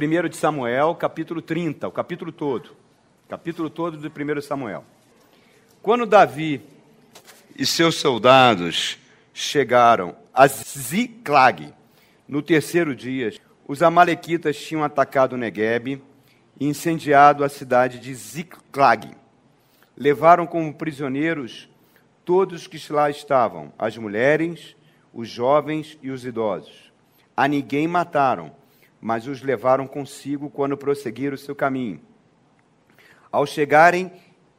1 de Samuel, capítulo 30, o capítulo todo. Capítulo todo de 1 Samuel. Quando Davi e seus soldados chegaram a Ziclag, no terceiro dia, os amalequitas tinham atacado Negueb e incendiado a cidade de Ziclag. Levaram como prisioneiros todos que lá estavam, as mulheres, os jovens e os idosos. A ninguém mataram, mas os levaram consigo quando prosseguiram o seu caminho. Ao chegarem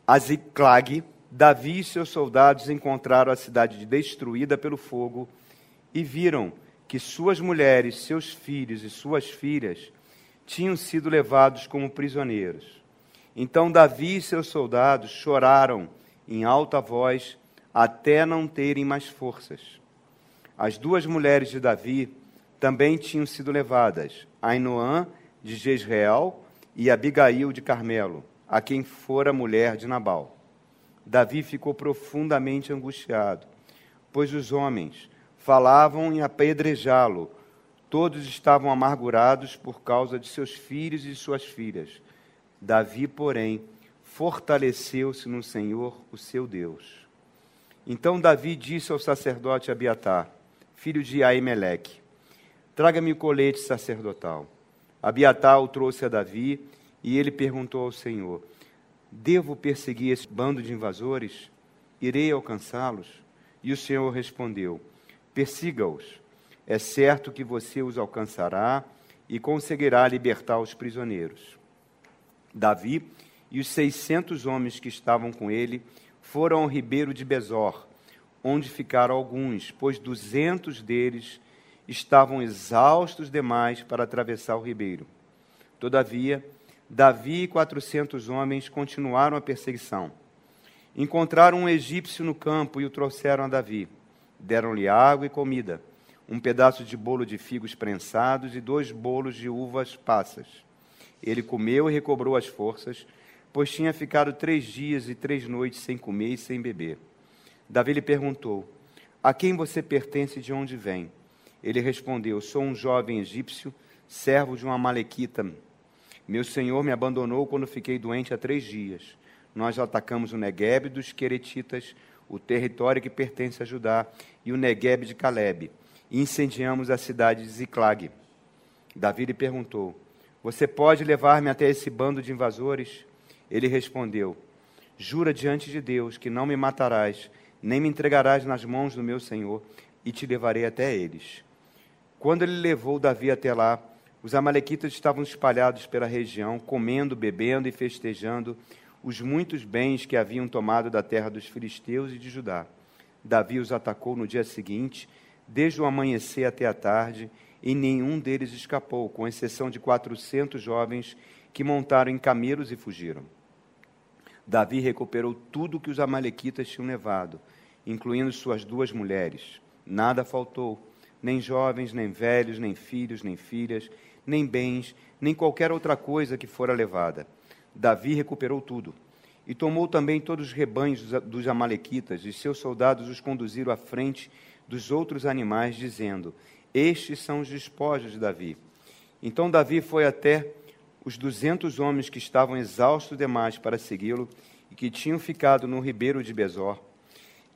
a Ziclag, Davi e seus soldados encontraram a cidade destruída pelo fogo e viram que suas mulheres, seus filhos e suas filhas tinham sido levados como prisioneiros. Então Davi e seus soldados choraram em alta voz até não terem mais forças. As duas mulheres de Davi também tinham sido levadas, Ainoã de Jezreel e Abigail de Carmelo, a quem fora mulher de Nabal. Davi ficou profundamente angustiado, pois os homens falavam em apedrejá-lo. Todos estavam amargurados por causa de seus filhos e suas filhas. Davi, porém, fortaleceu-se no Senhor, o seu Deus. Então Davi disse ao sacerdote Abiatar, filho de Aimeleque: Traga-me o colete sacerdotal. Abiatar o trouxe a Davi e ele perguntou ao Senhor: Devo perseguir esse bando de invasores? Irei alcançá-los? E o Senhor respondeu: Persiga-os. É certo que você os alcançará e conseguirá libertar os prisioneiros. Davi e os seiscentos homens que estavam com ele foram ao ribeiro de Besor, onde ficaram alguns, pois duzentos deles estavam exaustos demais para atravessar o ribeiro. Todavia, Davi e quatrocentos homens continuaram a perseguição. Encontraram um egípcio no campo e o trouxeram a Davi. Deram-lhe água e comida, um pedaço de bolo de figos prensados e dois bolos de uvas passas. Ele comeu e recobrou as forças, pois tinha ficado três dias e três noites sem comer e sem beber. Davi lhe perguntou: A quem você pertence e de onde vem? Ele respondeu: Sou um jovem egípcio, servo de uma malequita. Meu senhor me abandonou quando fiquei doente há três dias. Nós atacamos o Negueb dos Queretitas, o território que pertence a Judá, e o Negueb de Caleb, e incendiamos a cidade de Ziclag. Davi lhe perguntou: Você pode levar-me até esse bando de invasores? Ele respondeu: Jura diante de Deus que não me matarás, nem me entregarás nas mãos do meu senhor, e te levarei até eles. Quando ele levou Davi até lá, os amalequitas estavam espalhados pela região, comendo, bebendo e festejando os muitos bens que haviam tomado da terra dos filisteus e de Judá. Davi os atacou no dia seguinte, desde o amanhecer até a tarde, e nenhum deles escapou, com exceção de quatrocentos jovens que montaram em camelos e fugiram. Davi recuperou tudo que os amalequitas tinham levado, incluindo suas duas mulheres. Nada faltou nem jovens, nem velhos, nem filhos, nem filhas, nem bens, nem qualquer outra coisa que fora levada. Davi recuperou tudo. E tomou também todos os rebanhos dos Amalequitas, e seus soldados os conduziram à frente dos outros animais, dizendo: Estes são os despojos de Davi. Então Davi foi até os duzentos homens que estavam exaustos demais para segui-lo e que tinham ficado no ribeiro de Besor.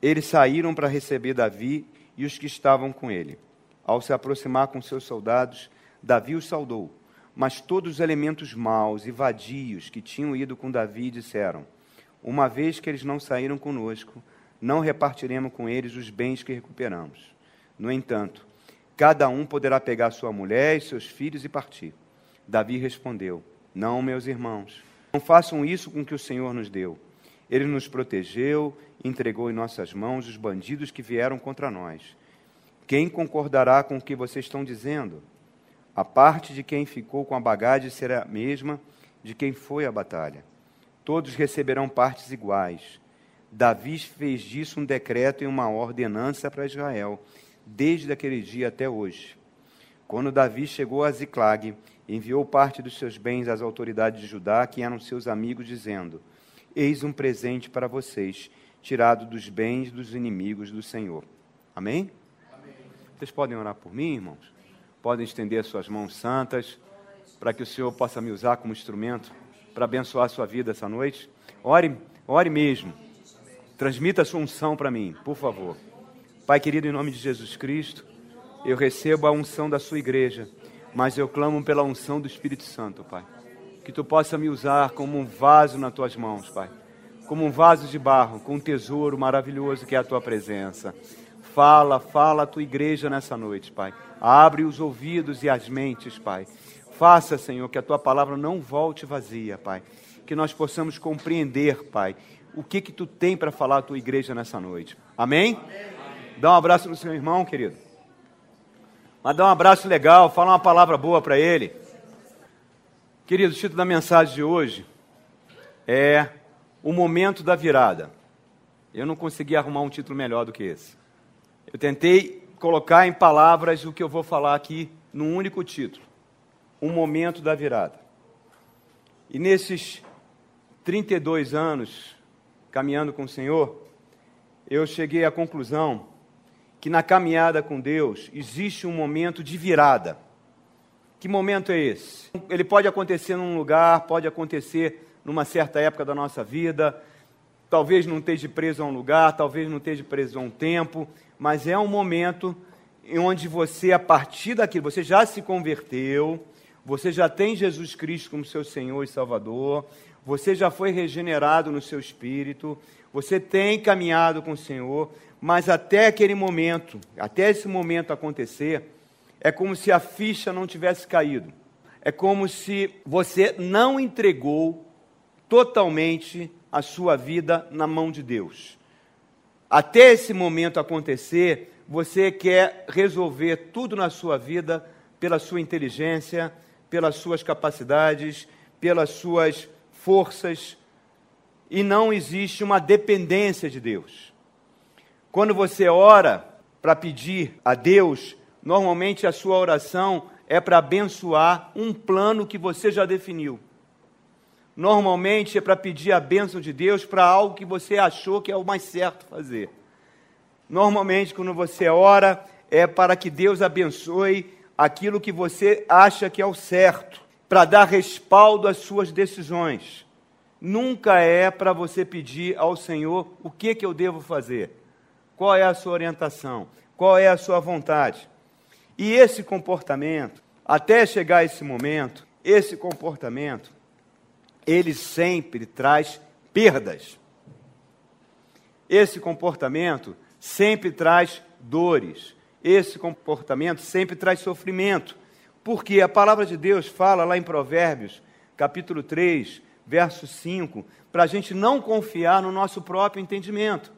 Eles saíram para receber Davi e os que estavam com ele. Ao se aproximar com seus soldados, Davi os saudou. Mas todos os elementos maus e vadios que tinham ido com Davi disseram: Uma vez que eles não saíram conosco, não repartiremos com eles os bens que recuperamos. No entanto, cada um poderá pegar sua mulher e seus filhos e partir. Davi respondeu: Não, meus irmãos, não façam isso com que o Senhor nos deu. Ele nos protegeu, entregou em nossas mãos os bandidos que vieram contra nós. Quem concordará com o que vocês estão dizendo? A parte de quem ficou com a bagagem será a mesma de quem foi à batalha. Todos receberão partes iguais. Davi fez disso um decreto e uma ordenança para Israel, desde aquele dia até hoje. Quando Davi chegou a Ziclag, enviou parte dos seus bens às autoridades de Judá, que eram seus amigos, dizendo: Eis um presente para vocês, tirado dos bens dos inimigos do Senhor. Amém? Vocês podem orar por mim, irmãos? Podem estender as suas mãos santas. para que o Senhor possa me usar como instrumento para abençoar a sua vida essa noite. Ore, ore mesmo. Transmita a sua unção para mim, por favor. Pai querido, em nome de Jesus Cristo, eu recebo a unção da sua igreja, mas eu clamo pela unção do Espírito Santo, Pai. Que tu possa me usar como um vaso nas tuas mãos, Pai. Como um vaso de barro, com um tesouro maravilhoso que é a tua presença. Fala, fala a tua igreja nessa noite, Pai. Abre os ouvidos e as mentes, Pai. Faça, Senhor, que a tua palavra não volte vazia, Pai. Que nós possamos compreender, Pai, o que que tu tem para falar à tua igreja nessa noite. Amém? Amém? Dá um abraço no seu irmão, querido. Mas dá um abraço legal, fala uma palavra boa para ele. Querido, o título da mensagem de hoje é O Momento da Virada. Eu não consegui arrumar um título melhor do que esse. Eu tentei colocar em palavras o que eu vou falar aqui num único título: O Momento da Virada. E nesses 32 anos caminhando com o Senhor, eu cheguei à conclusão que na caminhada com Deus existe um momento de virada. Que momento é esse? Ele pode acontecer num lugar, pode acontecer numa certa época da nossa vida, talvez não esteja preso a um lugar, talvez não esteja preso a um tempo, mas é um momento em onde você, a partir daquilo, você já se converteu, você já tem Jesus Cristo como seu Senhor e Salvador, você já foi regenerado no seu espírito, você tem caminhado com o Senhor, mas até aquele momento, até esse momento acontecer, é como se a ficha não tivesse caído. É como se você não entregou totalmente a sua vida na mão de Deus. Até esse momento acontecer, você quer resolver tudo na sua vida pela sua inteligência, pelas suas capacidades, pelas suas forças, e não existe uma dependência de Deus. Quando você ora para pedir a Deus, normalmente a sua oração é para abençoar um plano que você já definiu. Normalmente é para pedir a bênção de Deus para algo que você achou que é o mais certo fazer. Normalmente, quando você ora, é para que Deus abençoe aquilo que você acha que é o certo, para dar respaldo às suas decisões. Nunca é para você pedir ao Senhor o que, que eu devo fazer, qual é a sua orientação, qual é a sua vontade. E esse comportamento, até chegar esse momento, esse comportamento, ele sempre traz perdas. Esse comportamento sempre traz dores. Esse comportamento sempre traz sofrimento. Porque a palavra de Deus fala lá em Provérbios, capítulo 3, verso 5, para a gente não confiar no nosso próprio entendimento,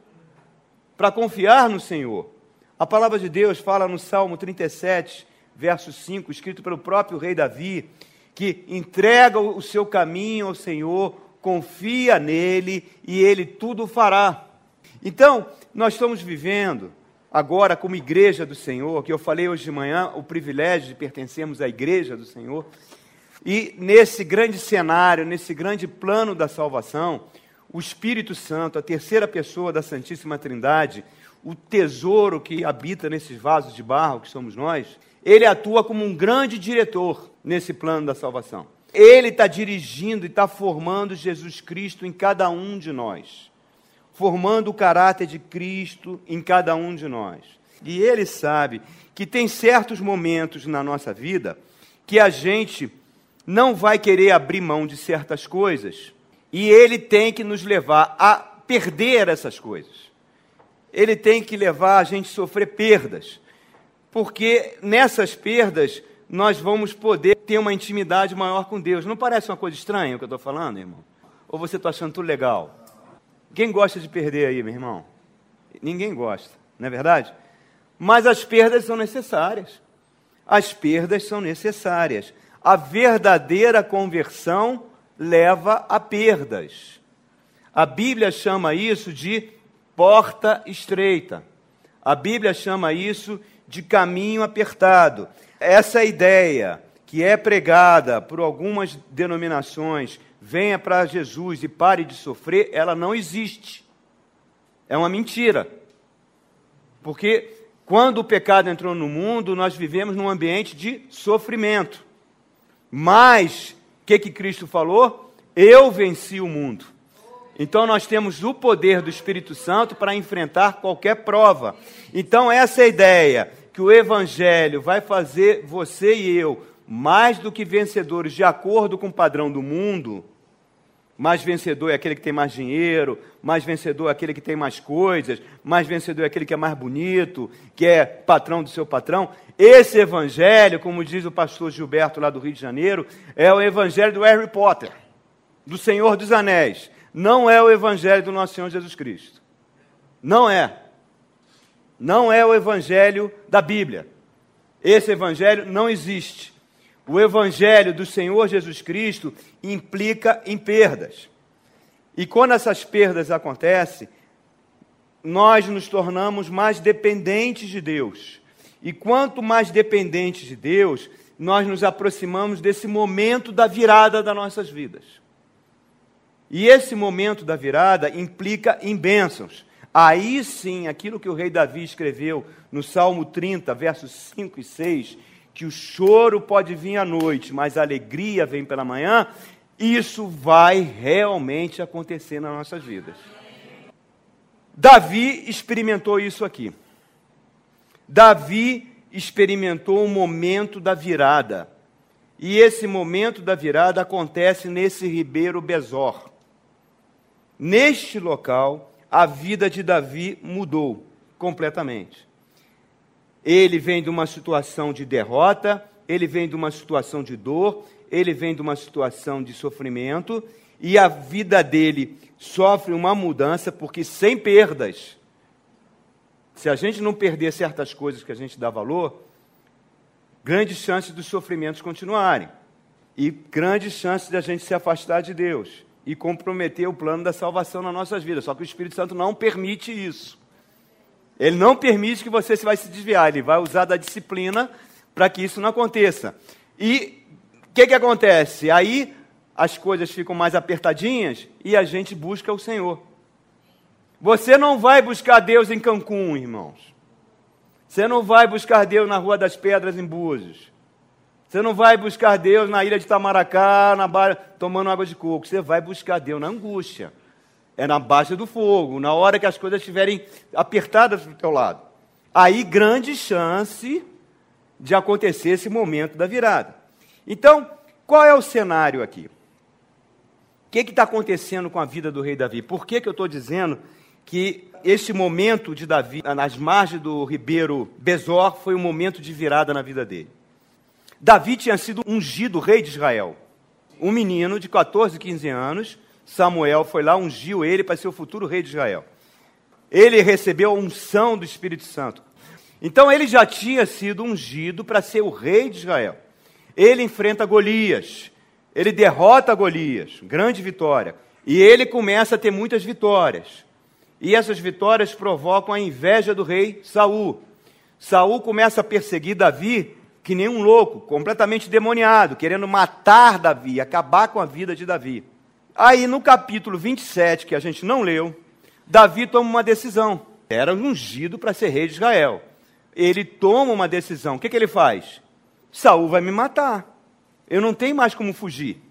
para confiar no Senhor. A palavra de Deus fala no Salmo 37, verso 5, escrito pelo próprio rei Davi, que entrega o seu caminho ao Senhor, confia nele e ele tudo fará. Então, nós estamos vivendo agora como igreja do Senhor, que eu falei hoje de manhã, o privilégio de pertencermos à igreja do Senhor. E nesse grande cenário, nesse grande plano da salvação, o Espírito Santo, a terceira pessoa da Santíssima Trindade, o tesouro que habita nesses vasos de barro que somos nós, ele atua como um grande diretor nesse plano da salvação. Ele está dirigindo e está formando Jesus Cristo em cada um de nós, formando o caráter de Cristo em cada um de nós. E ele sabe que tem certos momentos na nossa vida que a gente não vai querer abrir mão de certas coisas, e ele tem que nos levar a perder essas coisas ele tem que levar a gente a sofrer perdas, porque nessas perdas nós vamos poder ter uma intimidade maior com Deus. Não parece uma coisa estranha o que eu estou falando, irmão? Ou você está achando tudo legal? Quem gosta de perder aí, meu irmão? Ninguém gosta, não é verdade? Mas as perdas são necessárias. As perdas são necessárias. A verdadeira conversão leva a perdas. A Bíblia chama isso de porta estreita. A Bíblia chama isso de caminho apertado. Essa ideia que é pregada por algumas denominações, venha para Jesus e pare de sofrer, ela não existe. É uma mentira. Porque quando o pecado entrou no mundo, nós vivemos num ambiente de sofrimento. Mas, o que, que Cristo falou? Eu venci o mundo. Então nós temos o poder do Espírito Santo para enfrentar qualquer prova. Então essa é a ideia, que o Evangelho vai fazer você e eu mais do que vencedores de acordo com o padrão do mundo. Mais vencedor é aquele que tem mais dinheiro, mais vencedor é aquele que tem mais coisas, mais vencedor é aquele que é mais bonito, que é patrão do seu patrão. Esse evangelho, como diz o pastor Gilberto lá do Rio de Janeiro, é o evangelho do Harry Potter, do Senhor dos Anéis não é o Evangelho do nosso Senhor Jesus Cristo. Não é. Não é o Evangelho da Bíblia. Esse Evangelho não existe. O Evangelho do Senhor Jesus Cristo implica em perdas. E quando essas perdas acontecem, nós nos tornamos mais dependentes de Deus. E quanto mais dependentes de Deus, nós nos aproximamos desse momento da virada das nossas vidas. E esse momento da virada implica em bênçãos. Aí sim, aquilo que o rei Davi escreveu no Salmo 30, versos 5 e 6, que o choro pode vir à noite, mas a alegria vem pela manhã, isso vai realmente acontecer nas nossas vidas. Davi experimentou isso aqui. Davi experimentou o momento da virada. E esse momento da virada acontece nesse ribeiro Besor. Neste local, a vida de Davi mudou completamente. Ele vem de uma situação de derrota, ele vem de uma situação de dor, ele vem de uma situação de sofrimento, e a vida dele sofre uma mudança, porque sem perdas, se a gente não perder certas coisas que a gente dá valor, grandes chances dos sofrimentos continuarem, e grandes chances de a gente se afastar de Deus e comprometer o plano da salvação nas nossas vidas. Só que o Espírito Santo não permite isso. Ele não permite que você se vai se desviar, ele vai usar da disciplina para que isso não aconteça. E o que, que acontece? Aí as coisas ficam mais apertadinhas e a gente busca o Senhor. Você não vai buscar Deus em Cancún, irmãos. Você não vai buscar Deus na Rua das Pedras em Búzios. Você não vai buscar Deus na ilha de Tamaracá, na barra, tomando água de coco. Você vai buscar Deus na angústia. É na base do fogo, na hora que as coisas estiverem apertadas do teu lado. Aí, grande chance de acontecer esse momento da virada. Então, qual é o cenário aqui? O que está acontecendo com a vida do rei Davi? Por que, que eu estou dizendo que este momento de Davi, nas margens do ribeiro Besor, foi um momento de virada na vida dele? Davi tinha sido ungido rei de Israel. Um menino de 14, 15 anos, Samuel foi lá, ungiu ele para ser o futuro rei de Israel. Ele recebeu a unção do Espírito Santo. Então ele já tinha sido ungido para ser o rei de Israel. Ele enfrenta Golias, ele derrota Golias, grande vitória. E ele começa a ter muitas vitórias. E essas vitórias provocam a inveja do rei Saul. Saul começa a perseguir Davi que nem um louco, completamente demoniado, querendo matar Davi, acabar com a vida de Davi. Aí no capítulo 27, que a gente não leu, Davi toma uma decisão. Era ungido para ser rei de Israel. Ele toma uma decisão. O que, que ele faz? Saul vai me matar. Eu não tenho mais como fugir.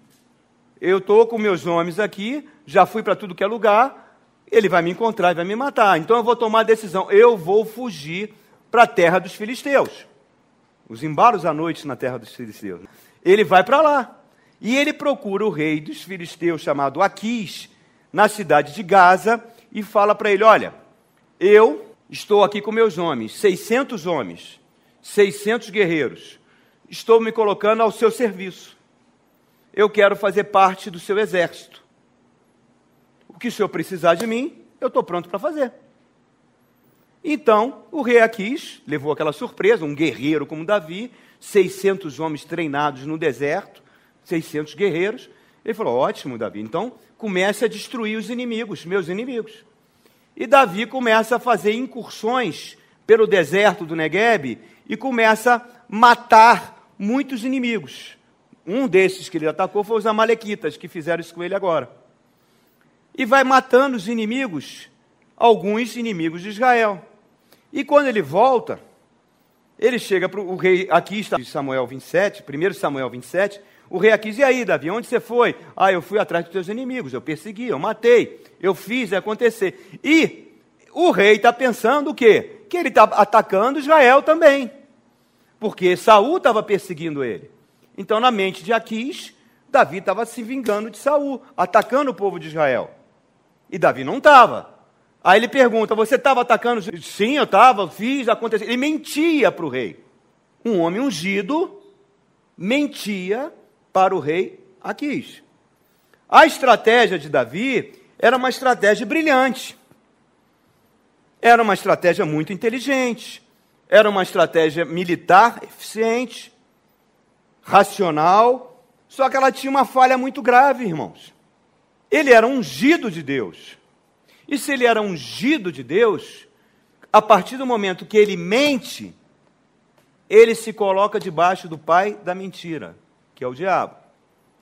Eu estou com meus homens aqui, já fui para tudo que é lugar, ele vai me encontrar e vai me matar. Então eu vou tomar a decisão. Eu vou fugir para a terra dos filisteus os embalos à noite na terra dos filisteus. Ele vai para lá. E ele procura o rei dos filisteus chamado Aquis, na cidade de Gaza, e fala para ele: Olha, eu estou aqui com meus homens, 600 homens, 600 guerreiros, estou me colocando ao seu serviço. Eu quero fazer parte do seu exército. O que o senhor precisar de mim, eu estou pronto para fazer. Então, o rei Aquis levou aquela surpresa, um guerreiro como Davi, 600 homens treinados no deserto, 600 guerreiros. Ele falou: ótimo, Davi, então comece a destruir os inimigos, meus inimigos. E Davi começa a fazer incursões pelo deserto do Negueb e começa a matar muitos inimigos. Um desses que ele atacou foi os Amalequitas, que fizeram isso com ele agora. E vai matando os inimigos alguns inimigos de Israel. E quando ele volta, ele chega para o rei, aqui está Samuel 27, 1 Samuel 27, O rei Aquis, e aí, Davi, onde você foi? Ah, eu fui atrás dos teus inimigos, eu persegui, eu matei, eu fiz acontecer. E o rei está pensando o quê? Que ele está atacando Israel também. Porque Saul estava perseguindo ele. Então, na mente de Aquis, Davi estava se vingando de Saul, atacando o povo de Israel. E Davi não estava. Aí ele pergunta: Você estava atacando? Sim, eu estava, fiz, aconteceu. Ele mentia para o rei. Um homem ungido mentia para o rei Aquis. A estratégia de Davi era uma estratégia brilhante. Era uma estratégia muito inteligente. Era uma estratégia militar eficiente, racional. Só que ela tinha uma falha muito grave, irmãos. Ele era ungido de Deus. E se ele era ungido de Deus, a partir do momento que ele mente, ele se coloca debaixo do pai da mentira, que é o diabo.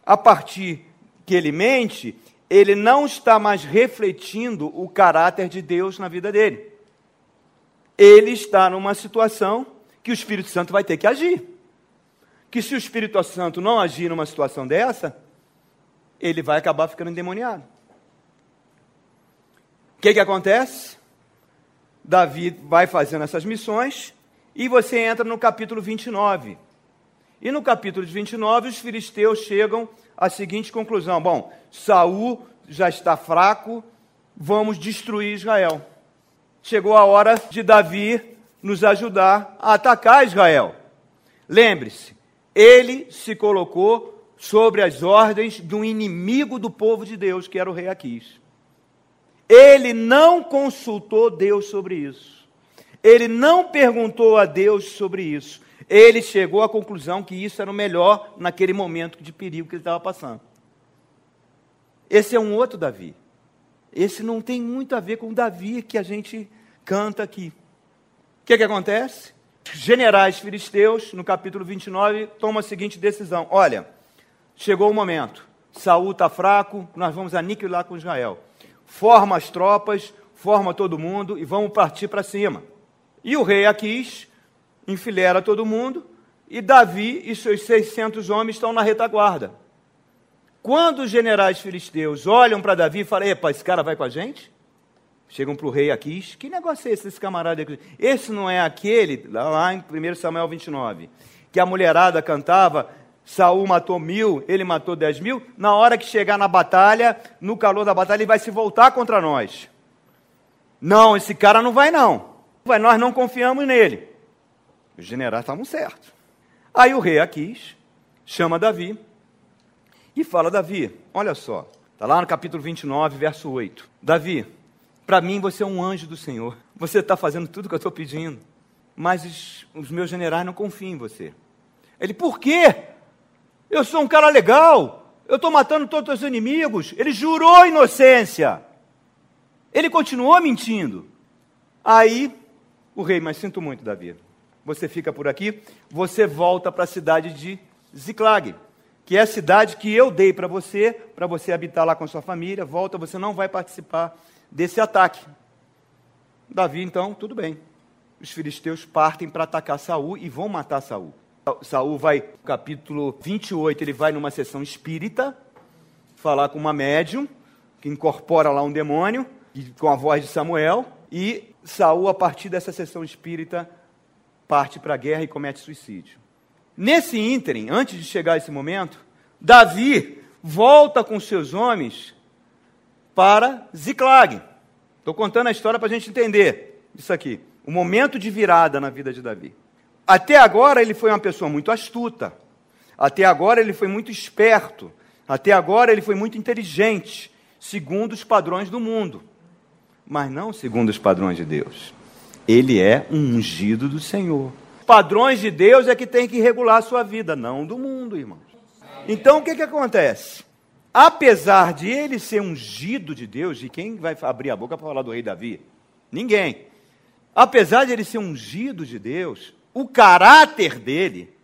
A partir que ele mente, ele não está mais refletindo o caráter de Deus na vida dele. Ele está numa situação que o Espírito Santo vai ter que agir. Que se o Espírito Santo não agir numa situação dessa, ele vai acabar ficando endemoniado. O que, que acontece? Davi vai fazendo essas missões e você entra no capítulo 29. E no capítulo 29, os filisteus chegam à seguinte conclusão: bom, Saul já está fraco, vamos destruir Israel. Chegou a hora de Davi nos ajudar a atacar Israel. Lembre-se, ele se colocou sobre as ordens de um inimigo do povo de Deus, que era o rei Aquis. Ele não consultou Deus sobre isso. Ele não perguntou a Deus sobre isso. Ele chegou à conclusão que isso era o melhor naquele momento de perigo que ele estava passando. Esse é um outro Davi. Esse não tem muito a ver com o Davi que a gente canta aqui. O que, que acontece? Generais filisteus, no capítulo 29, tomam a seguinte decisão: olha, chegou o momento. Saul está fraco, nós vamos aniquilar com Israel. Forma as tropas, forma todo mundo e vamos partir para cima. E o rei Aquis enfilera todo mundo e Davi e seus 600 homens estão na retaguarda. Quando os generais filisteus olham para Davi e falam: Epa, esse cara vai com a gente? Chegam para o rei Aquis: Que negócio é esse, esse camarada aqui? Esse não é aquele, lá em 1 Samuel 29, que a mulherada cantava: Saul matou mil, ele matou dez mil. Na hora que chegar na batalha, no calor da batalha, ele vai se voltar contra nós. Não, esse cara não vai não. Nós não confiamos nele. Os generais estavam certos. Aí o rei Aquis chama Davi e fala: Davi, olha só, está lá no capítulo 29, verso 8. Davi, para mim você é um anjo do Senhor. Você está fazendo tudo que eu estou pedindo. Mas os meus generais não confiam em você. Ele, por quê? Eu sou um cara legal. Eu estou matando todos os inimigos. Ele jurou inocência. Ele continuou mentindo. Aí, o rei, mas sinto muito, Davi. Você fica por aqui, você volta para a cidade de Ziclag, que é a cidade que eu dei para você, para você habitar lá com sua família. Volta, você não vai participar desse ataque. Davi, então, tudo bem. Os filisteus partem para atacar Saul e vão matar Saul. Saul vai, capítulo 28, ele vai numa sessão espírita, falar com uma médium, que incorpora lá um demônio, com a voz de Samuel, e Saul, a partir dessa sessão espírita, parte para a guerra e comete suicídio. Nesse ínterim, antes de chegar a esse momento, Davi volta com seus homens para Ziclag. Estou contando a história para a gente entender isso aqui. O momento de virada na vida de Davi. Até agora ele foi uma pessoa muito astuta. Até agora ele foi muito esperto. Até agora ele foi muito inteligente, segundo os padrões do mundo. Mas não segundo os padrões de Deus. Ele é um ungido do Senhor. Padrões de Deus é que tem que regular a sua vida, não do mundo, irmãos. Então o que, que acontece? Apesar de ele ser ungido de Deus, e quem vai abrir a boca para falar do rei Davi? Ninguém. Apesar de ele ser ungido de Deus, o caráter dele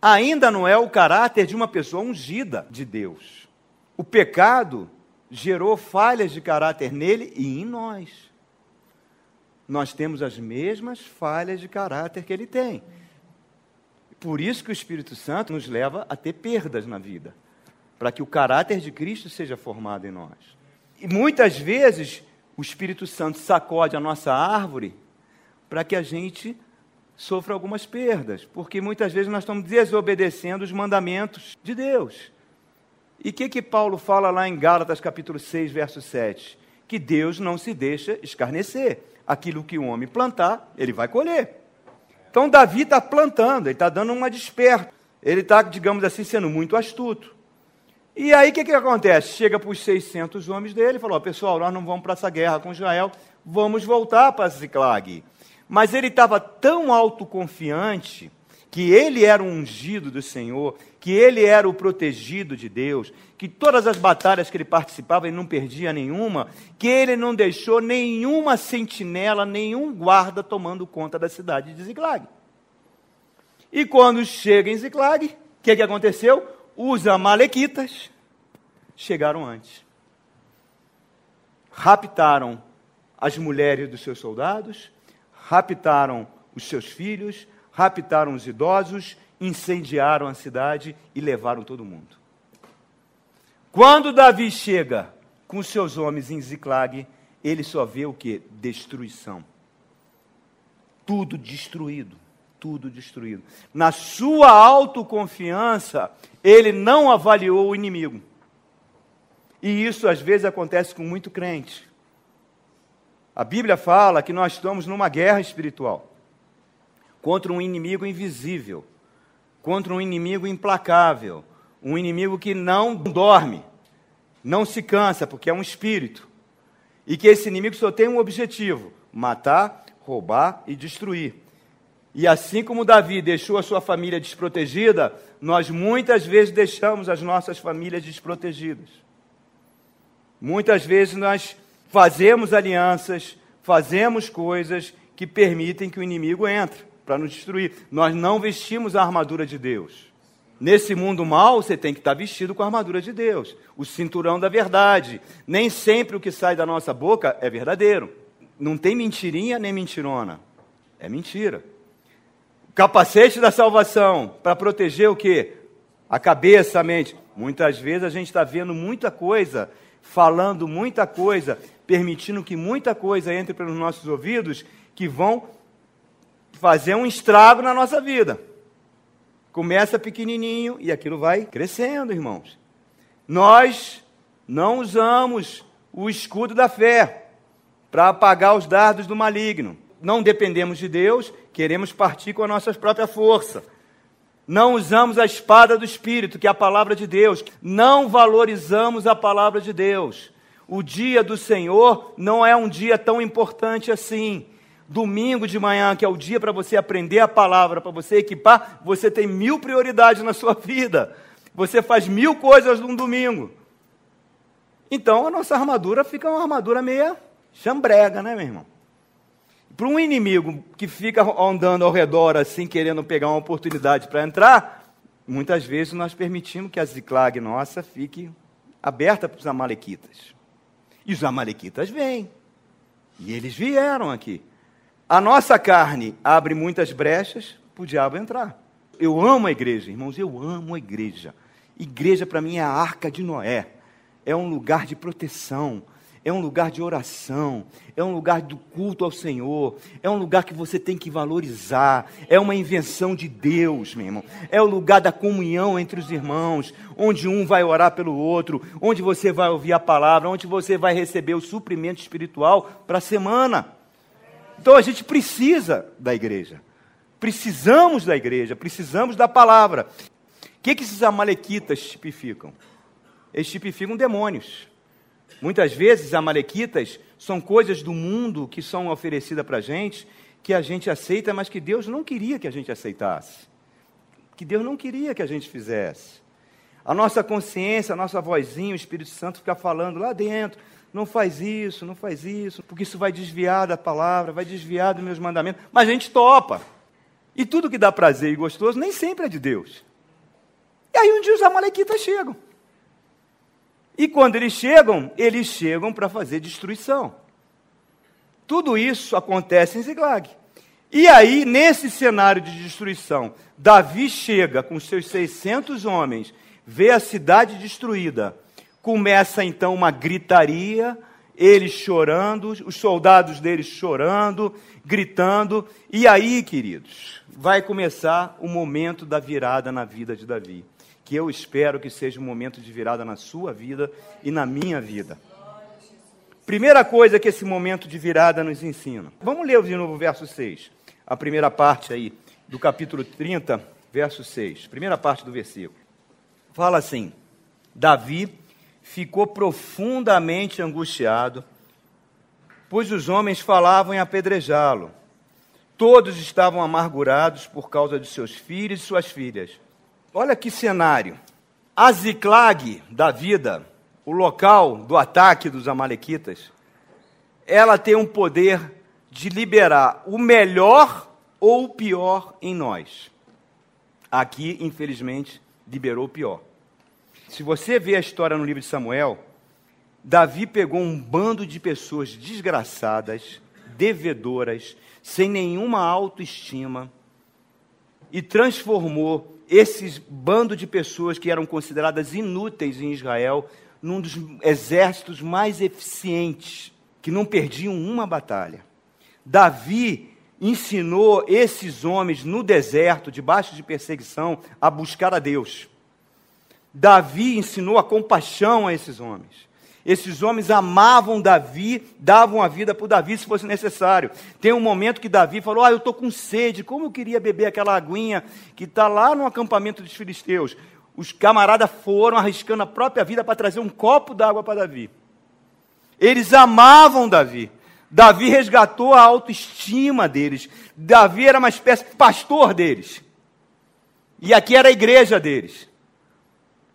ainda não é o caráter de uma pessoa ungida de Deus. O pecado gerou falhas de caráter nele e em nós. Nós temos as mesmas falhas de caráter que ele tem. Por isso que o Espírito Santo nos leva a ter perdas na vida, para que o caráter de Cristo seja formado em nós. E muitas vezes o Espírito Santo sacode a nossa árvore para que a gente sofra algumas perdas, porque muitas vezes nós estamos desobedecendo os mandamentos de Deus. E o que, que Paulo fala lá em Gálatas capítulo 6, verso 7? Que Deus não se deixa escarnecer. Aquilo que o homem plantar, ele vai colher. Então Davi está plantando, ele está dando uma desperta. Ele está, digamos assim, sendo muito astuto. E aí o que, que acontece? Chega para os 600 homens dele e falou: pessoal, nós não vamos para essa guerra com Israel, vamos voltar para Ziclag. Mas ele estava tão autoconfiante que ele era o ungido do Senhor, que ele era o protegido de Deus, que todas as batalhas que ele participava ele não perdia nenhuma, que ele não deixou nenhuma sentinela, nenhum guarda tomando conta da cidade de Ziclag. E quando chega em Ziclag, o que, que aconteceu? os amalequitas chegaram antes. Raptaram as mulheres dos seus soldados, raptaram os seus filhos, raptaram os idosos, incendiaram a cidade e levaram todo mundo. Quando Davi chega com seus homens em Ziclag, ele só vê o que? Destruição. Tudo destruído tudo destruído. Na sua autoconfiança, ele não avaliou o inimigo. E isso às vezes acontece com muito crente. A Bíblia fala que nós estamos numa guerra espiritual contra um inimigo invisível, contra um inimigo implacável, um inimigo que não dorme, não se cansa, porque é um espírito. E que esse inimigo só tem um objetivo: matar, roubar e destruir. E assim como Davi deixou a sua família desprotegida, nós muitas vezes deixamos as nossas famílias desprotegidas. Muitas vezes nós fazemos alianças, fazemos coisas que permitem que o inimigo entre para nos destruir. Nós não vestimos a armadura de Deus. Nesse mundo mal, você tem que estar vestido com a armadura de Deus, o cinturão da verdade. Nem sempre o que sai da nossa boca é verdadeiro. Não tem mentirinha nem mentirona. É mentira. Capacete da salvação para proteger o que? A cabeça, a mente. Muitas vezes a gente está vendo muita coisa, falando muita coisa, permitindo que muita coisa entre pelos nossos ouvidos que vão fazer um estrago na nossa vida. Começa pequenininho e aquilo vai crescendo, irmãos. Nós não usamos o escudo da fé para apagar os dardos do maligno não dependemos de Deus, queremos partir com a nossa própria força. Não usamos a espada do Espírito, que é a palavra de Deus. Não valorizamos a palavra de Deus. O dia do Senhor não é um dia tão importante assim. Domingo de manhã, que é o dia para você aprender a palavra, para você equipar, você tem mil prioridades na sua vida. Você faz mil coisas num domingo. Então a nossa armadura fica uma armadura meia chambrega, né, meu irmão? Para um inimigo que fica andando ao redor assim, querendo pegar uma oportunidade para entrar, muitas vezes nós permitimos que a Ziclag nossa fique aberta para os amalequitas. E os amalequitas vêm. E eles vieram aqui. A nossa carne abre muitas brechas para o diabo entrar. Eu amo a igreja, irmãos, eu amo a igreja. Igreja para mim é a arca de Noé. É um lugar de proteção, é um lugar de oração, é um lugar do culto ao Senhor, é um lugar que você tem que valorizar, é uma invenção de Deus, meu irmão. É o lugar da comunhão entre os irmãos, onde um vai orar pelo outro, onde você vai ouvir a palavra, onde você vai receber o suprimento espiritual para a semana. Então a gente precisa da igreja. Precisamos da igreja, precisamos da palavra. O que, que esses amalequitas tipificam? Eles tipificam demônios. Muitas vezes, amalequitas são coisas do mundo que são oferecidas para a gente, que a gente aceita, mas que Deus não queria que a gente aceitasse. Que Deus não queria que a gente fizesse. A nossa consciência, a nossa vozinha, o Espírito Santo fica falando lá dentro: não faz isso, não faz isso, porque isso vai desviar da palavra, vai desviar dos meus mandamentos. Mas a gente topa. E tudo que dá prazer e gostoso nem sempre é de Deus. E aí um dia os amalequitas chegam. E quando eles chegam, eles chegam para fazer destruição. Tudo isso acontece em Ziglag. E aí, nesse cenário de destruição, Davi chega com seus 600 homens, vê a cidade destruída, começa então uma gritaria, eles chorando, os soldados deles chorando, gritando, e aí, queridos, vai começar o momento da virada na vida de Davi, que eu espero que seja um momento de virada na sua vida e na minha vida. Primeira coisa que esse momento de virada nos ensina. Vamos ler de novo o verso 6 a primeira parte aí do capítulo 30, verso 6. Primeira parte do versículo. Fala assim: Davi ficou profundamente angustiado, pois os homens falavam em apedrejá-lo. Todos estavam amargurados por causa de seus filhos e suas filhas. Olha que cenário. A Ziclag da vida, o local do ataque dos Amalequitas, ela tem um poder de liberar o melhor ou o pior em nós. Aqui, infelizmente, liberou o pior. Se você vê a história no livro de Samuel, Davi pegou um bando de pessoas desgraçadas, devedoras, sem nenhuma autoestima, e transformou esses bando de pessoas que eram consideradas inúteis em Israel num dos exércitos mais eficientes, que não perdiam uma batalha. Davi ensinou esses homens no deserto, debaixo de perseguição, a buscar a Deus. Davi ensinou a compaixão a esses homens. Esses homens amavam Davi, davam a vida por Davi se fosse necessário. Tem um momento que Davi falou: Ah, eu estou com sede, como eu queria beber aquela aguinha que está lá no acampamento dos filisteus. Os camaradas foram arriscando a própria vida para trazer um copo d'água para Davi. Eles amavam Davi. Davi resgatou a autoestima deles. Davi era uma espécie de pastor deles. E aqui era a igreja deles.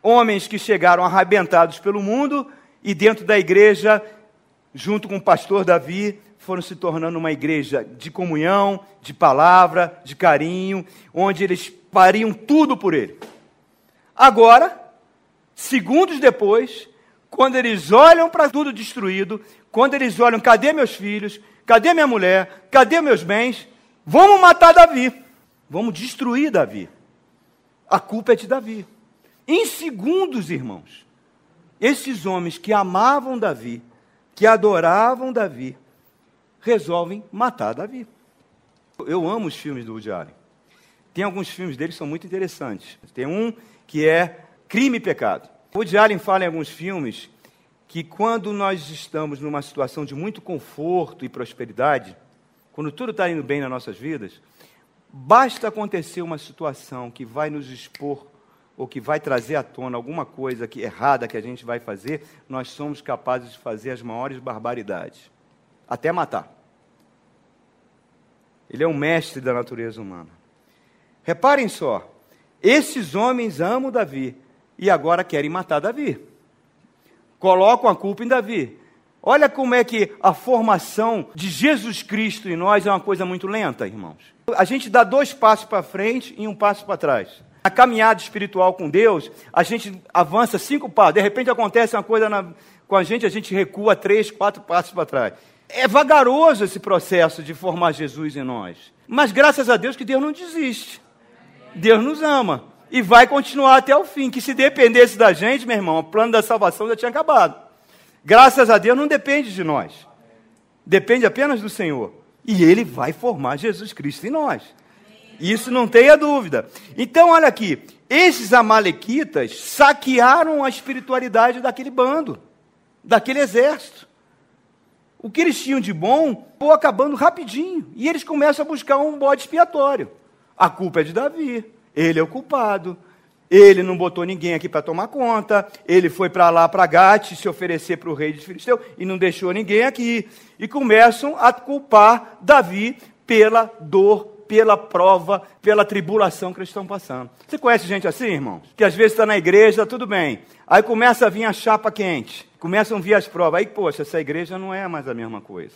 Homens que chegaram arrebentados pelo mundo e dentro da igreja, junto com o pastor Davi, foram se tornando uma igreja de comunhão, de palavra, de carinho, onde eles fariam tudo por ele. Agora, segundos depois, quando eles olham para tudo destruído, quando eles olham, cadê meus filhos? Cadê minha mulher? Cadê meus bens? Vamos matar Davi. Vamos destruir Davi. A culpa é de Davi. Em segundos, irmãos, esses homens que amavam Davi, que adoravam Davi, resolvem matar Davi. Eu amo os filmes do Woody Allen. Tem alguns filmes dele que são muito interessantes. Tem um que é Crime e Pecado. O Woody Allen fala em alguns filmes que quando nós estamos numa situação de muito conforto e prosperidade, quando tudo está indo bem nas nossas vidas, basta acontecer uma situação que vai nos expor ou que vai trazer à tona alguma coisa que, errada que a gente vai fazer, nós somos capazes de fazer as maiores barbaridades até matar. Ele é um mestre da natureza humana. Reparem só, esses homens amam Davi e agora querem matar Davi colocam a culpa em Davi. Olha como é que a formação de Jesus Cristo em nós é uma coisa muito lenta, irmãos. A gente dá dois passos para frente e um passo para trás. Na caminhada espiritual com Deus, a gente avança cinco passos. De repente acontece uma coisa na, com a gente, a gente recua três, quatro passos para trás. É vagaroso esse processo de formar Jesus em nós. Mas graças a Deus que Deus não desiste. Deus nos ama e vai continuar até o fim. Que se dependesse da gente, meu irmão, o plano da salvação já tinha acabado. Graças a Deus não depende de nós. Depende apenas do Senhor. E Ele vai formar Jesus Cristo em nós. Isso não tenha dúvida. Então, olha aqui. Esses amalequitas saquearam a espiritualidade daquele bando, daquele exército. O que eles tinham de bom foi acabando rapidinho. E eles começam a buscar um bode expiatório. A culpa é de Davi. Ele é o culpado. Ele não botou ninguém aqui para tomar conta. Ele foi para lá, para Gate, se oferecer para o rei de Filisteu e não deixou ninguém aqui. E começam a culpar Davi pela dor, pela prova, pela tribulação que eles estão passando. Você conhece gente assim, irmãos? Que às vezes está na igreja, tudo bem. Aí começa a vir a chapa quente. Começam a vir as provas. Aí, poxa, essa igreja não é mais a mesma coisa.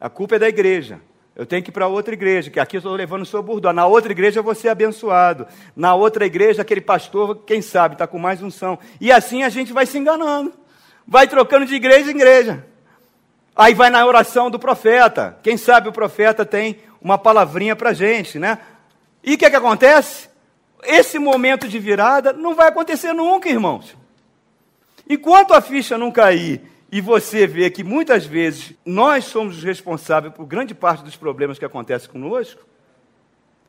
A culpa é da igreja. Eu tenho que ir para outra igreja, que aqui eu estou levando o seu bordão. Na outra igreja eu vou ser abençoado. Na outra igreja, aquele pastor, quem sabe, está com mais unção. E assim a gente vai se enganando. Vai trocando de igreja em igreja. Aí vai na oração do profeta. Quem sabe o profeta tem uma palavrinha para a gente, né? E o que, é que acontece? Esse momento de virada não vai acontecer nunca, irmãos. Enquanto a ficha não cair e você vê que muitas vezes nós somos os responsáveis por grande parte dos problemas que acontecem conosco,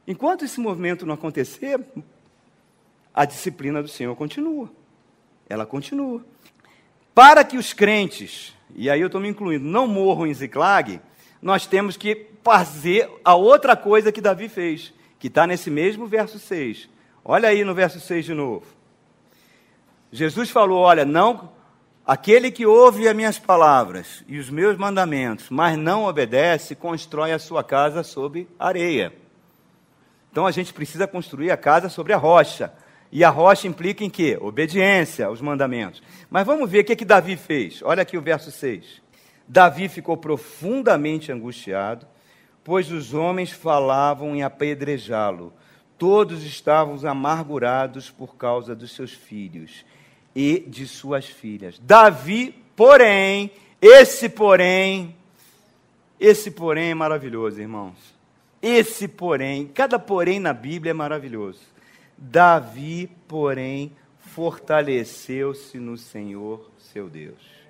enquanto esse movimento não acontecer, a disciplina do Senhor continua. Ela continua. Para que os crentes, e aí eu estou me incluindo, não morram em Ziclag, nós temos que fazer a outra coisa que Davi fez, que está nesse mesmo verso 6. Olha aí no verso 6 de novo. Jesus falou: Olha, não, aquele que ouve as minhas palavras e os meus mandamentos, mas não obedece, constrói a sua casa sobre areia. Então a gente precisa construir a casa sobre a rocha. E a rocha implica em quê? Obediência aos mandamentos. Mas vamos ver o que, que Davi fez. Olha aqui o verso 6. Davi ficou profundamente angustiado, pois os homens falavam em apedrejá-lo. Todos estavam amargurados por causa dos seus filhos e de suas filhas. Davi, porém, esse porém, esse porém é maravilhoso, irmãos. Esse porém, cada porém na Bíblia é maravilhoso. Davi, porém, fortaleceu-se no Senhor, seu Deus.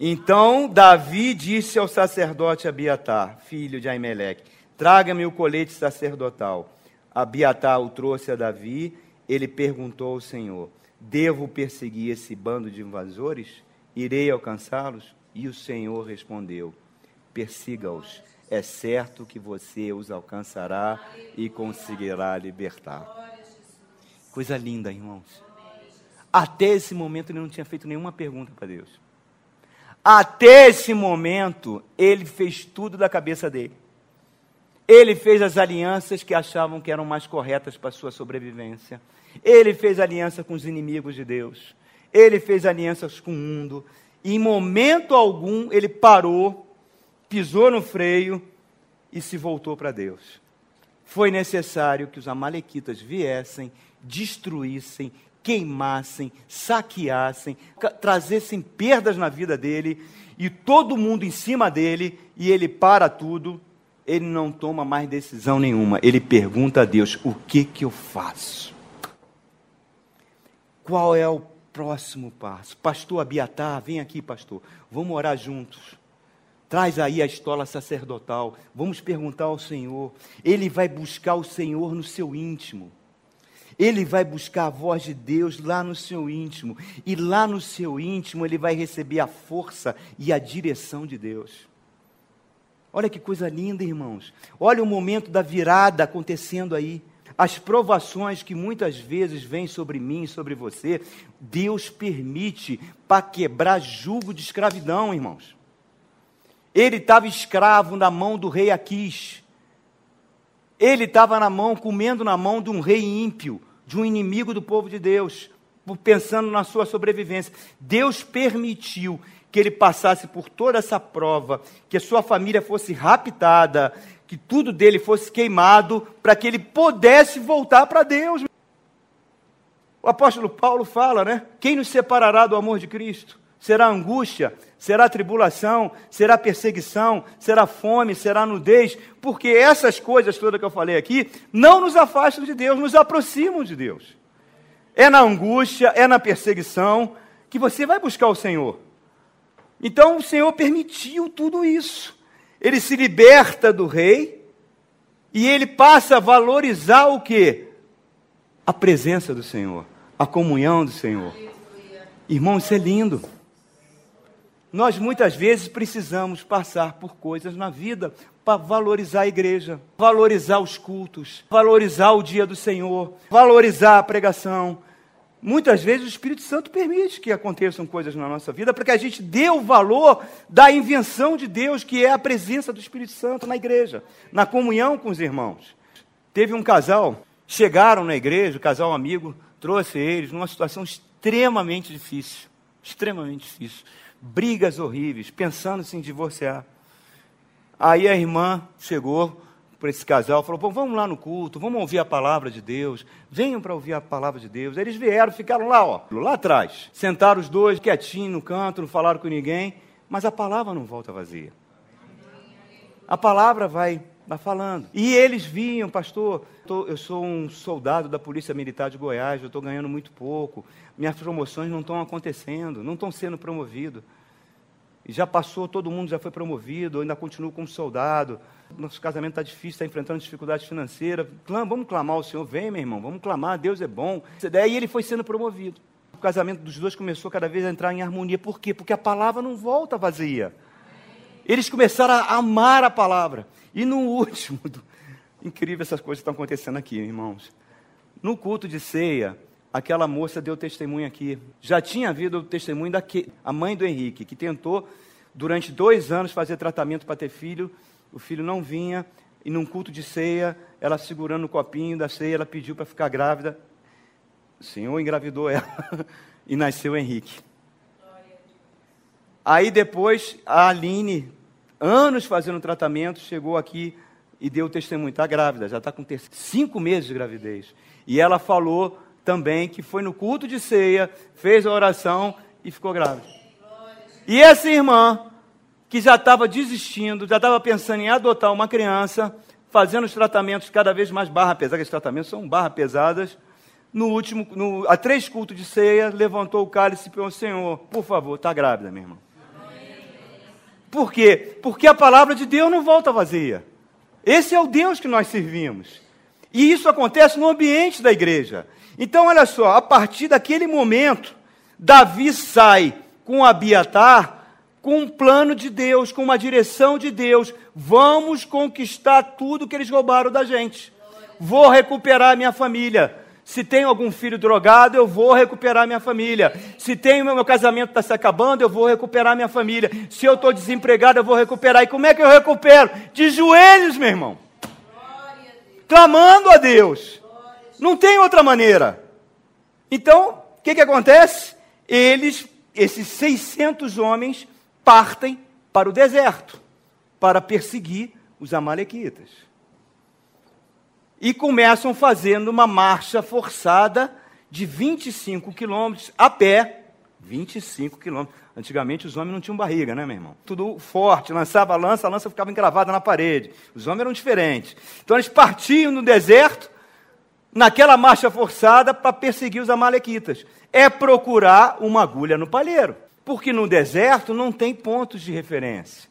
Então Davi disse ao sacerdote Abiatar, filho de Aimeleque: Traga-me o colete sacerdotal. Abiatar o trouxe a Davi. Ele perguntou ao Senhor: Devo perseguir esse bando de invasores? Irei alcançá-los? E o Senhor respondeu: Persiga-os é certo que você os alcançará e conseguirá libertar. Coisa linda, irmãos. Até esse momento ele não tinha feito nenhuma pergunta para Deus. Até esse momento ele fez tudo da cabeça dele. Ele fez as alianças que achavam que eram mais corretas para sua sobrevivência. Ele fez aliança com os inimigos de Deus. Ele fez alianças com o mundo. E em momento algum ele parou pisou no freio e se voltou para Deus. Foi necessário que os amalequitas viessem, destruíssem, queimassem, saqueassem, trazessem perdas na vida dele e todo mundo em cima dele e ele para tudo. Ele não toma mais decisão nenhuma. Ele pergunta a Deus: o que que eu faço? Qual é o próximo passo? Pastor Abiatar, vem aqui, pastor. Vamos orar juntos. Traz aí a estola sacerdotal. Vamos perguntar ao Senhor. Ele vai buscar o Senhor no seu íntimo. Ele vai buscar a voz de Deus lá no seu íntimo. E lá no seu íntimo ele vai receber a força e a direção de Deus. Olha que coisa linda, irmãos. Olha o momento da virada acontecendo aí. As provações que muitas vezes vêm sobre mim e sobre você, Deus permite para quebrar julgo de escravidão, irmãos. Ele estava escravo na mão do rei Aquis. Ele estava na mão, comendo na mão de um rei ímpio, de um inimigo do povo de Deus, pensando na sua sobrevivência. Deus permitiu que ele passasse por toda essa prova, que a sua família fosse raptada, que tudo dele fosse queimado, para que ele pudesse voltar para Deus. O apóstolo Paulo fala, né? Quem nos separará do amor de Cristo? Será angústia, será tribulação, será perseguição, será fome, será nudez, porque essas coisas todas que eu falei aqui não nos afastam de Deus, nos aproximam de Deus. É na angústia, é na perseguição que você vai buscar o Senhor. Então o Senhor permitiu tudo isso. Ele se liberta do rei e ele passa a valorizar o que? A presença do Senhor, a comunhão do Senhor. Irmão, isso é lindo. Nós muitas vezes precisamos passar por coisas na vida para valorizar a igreja, valorizar os cultos, valorizar o dia do Senhor, valorizar a pregação. Muitas vezes o Espírito Santo permite que aconteçam coisas na nossa vida para que a gente dê o valor da invenção de Deus, que é a presença do Espírito Santo na igreja, na comunhão com os irmãos. Teve um casal, chegaram na igreja, o casal amigo trouxe eles numa situação extremamente difícil, extremamente difícil brigas horríveis, pensando em divorciar. Aí a irmã chegou para esse casal, falou: Pô, vamos lá no culto, vamos ouvir a palavra de Deus, venham para ouvir a palavra de Deus. Eles vieram, ficaram lá, ó, lá atrás. Sentaram os dois quietinhos no canto, não falaram com ninguém, mas a palavra não volta vazia. A palavra vai, vai falando. E eles vinham, pastor, eu sou um soldado da Polícia Militar de Goiás, eu estou ganhando muito pouco, minhas promoções não estão acontecendo, não estão sendo promovidos. E já passou, todo mundo já foi promovido, eu ainda continuo como soldado. Nosso casamento está difícil, está enfrentando dificuldades financeiras. Vamos clamar ao Senhor, vem, meu irmão, vamos clamar, Deus é bom. Daí ele foi sendo promovido. O casamento dos dois começou cada vez a entrar em harmonia. Por quê? Porque a palavra não volta vazia. Eles começaram a amar a palavra. E no último, incrível essas coisas estão acontecendo aqui, irmãos. No culto de ceia, aquela moça deu testemunho aqui. Já tinha havido o testemunho da a mãe do Henrique, que tentou durante dois anos fazer tratamento para ter filho. O filho não vinha. E num culto de ceia, ela segurando o copinho da ceia, ela pediu para ficar grávida. O Senhor engravidou ela e nasceu o Henrique. Aí depois a Aline anos fazendo tratamento, chegou aqui e deu testemunho. Está grávida, já está com cinco meses de gravidez. E ela falou também que foi no culto de ceia, fez a oração e ficou grávida. E essa irmã, que já estava desistindo, já estava pensando em adotar uma criança, fazendo os tratamentos cada vez mais barra pesada, que esses tratamentos são barra pesadas, no último, no, a três cultos de ceia, levantou o cálice e falou, Senhor, por favor, está grávida, minha irmã. Por quê? Porque a palavra de Deus não volta vazia. Esse é o Deus que nós servimos. E isso acontece no ambiente da igreja. Então, olha só, a partir daquele momento, Davi sai com Abiatar com um plano de Deus, com uma direção de Deus. Vamos conquistar tudo que eles roubaram da gente. Vou recuperar minha família. Se tenho algum filho drogado, eu vou recuperar minha família. Se tenho meu casamento está se acabando, eu vou recuperar minha família. Se eu estou desempregado, eu vou recuperar. E como é que eu recupero? De joelhos, meu irmão. Clamando a Deus. Não tem outra maneira. Então, o que, que acontece? Eles, esses 600 homens, partem para o deserto para perseguir os Amalequitas e começam fazendo uma marcha forçada de 25 quilômetros a pé. 25 quilômetros. Antigamente os homens não tinham barriga, né, meu irmão? Tudo forte, lançava a lança, a lança ficava encravada na parede. Os homens eram diferentes. Então eles partiam no deserto, naquela marcha forçada, para perseguir os amalequitas. É procurar uma agulha no palheiro. Porque no deserto não tem pontos de referência.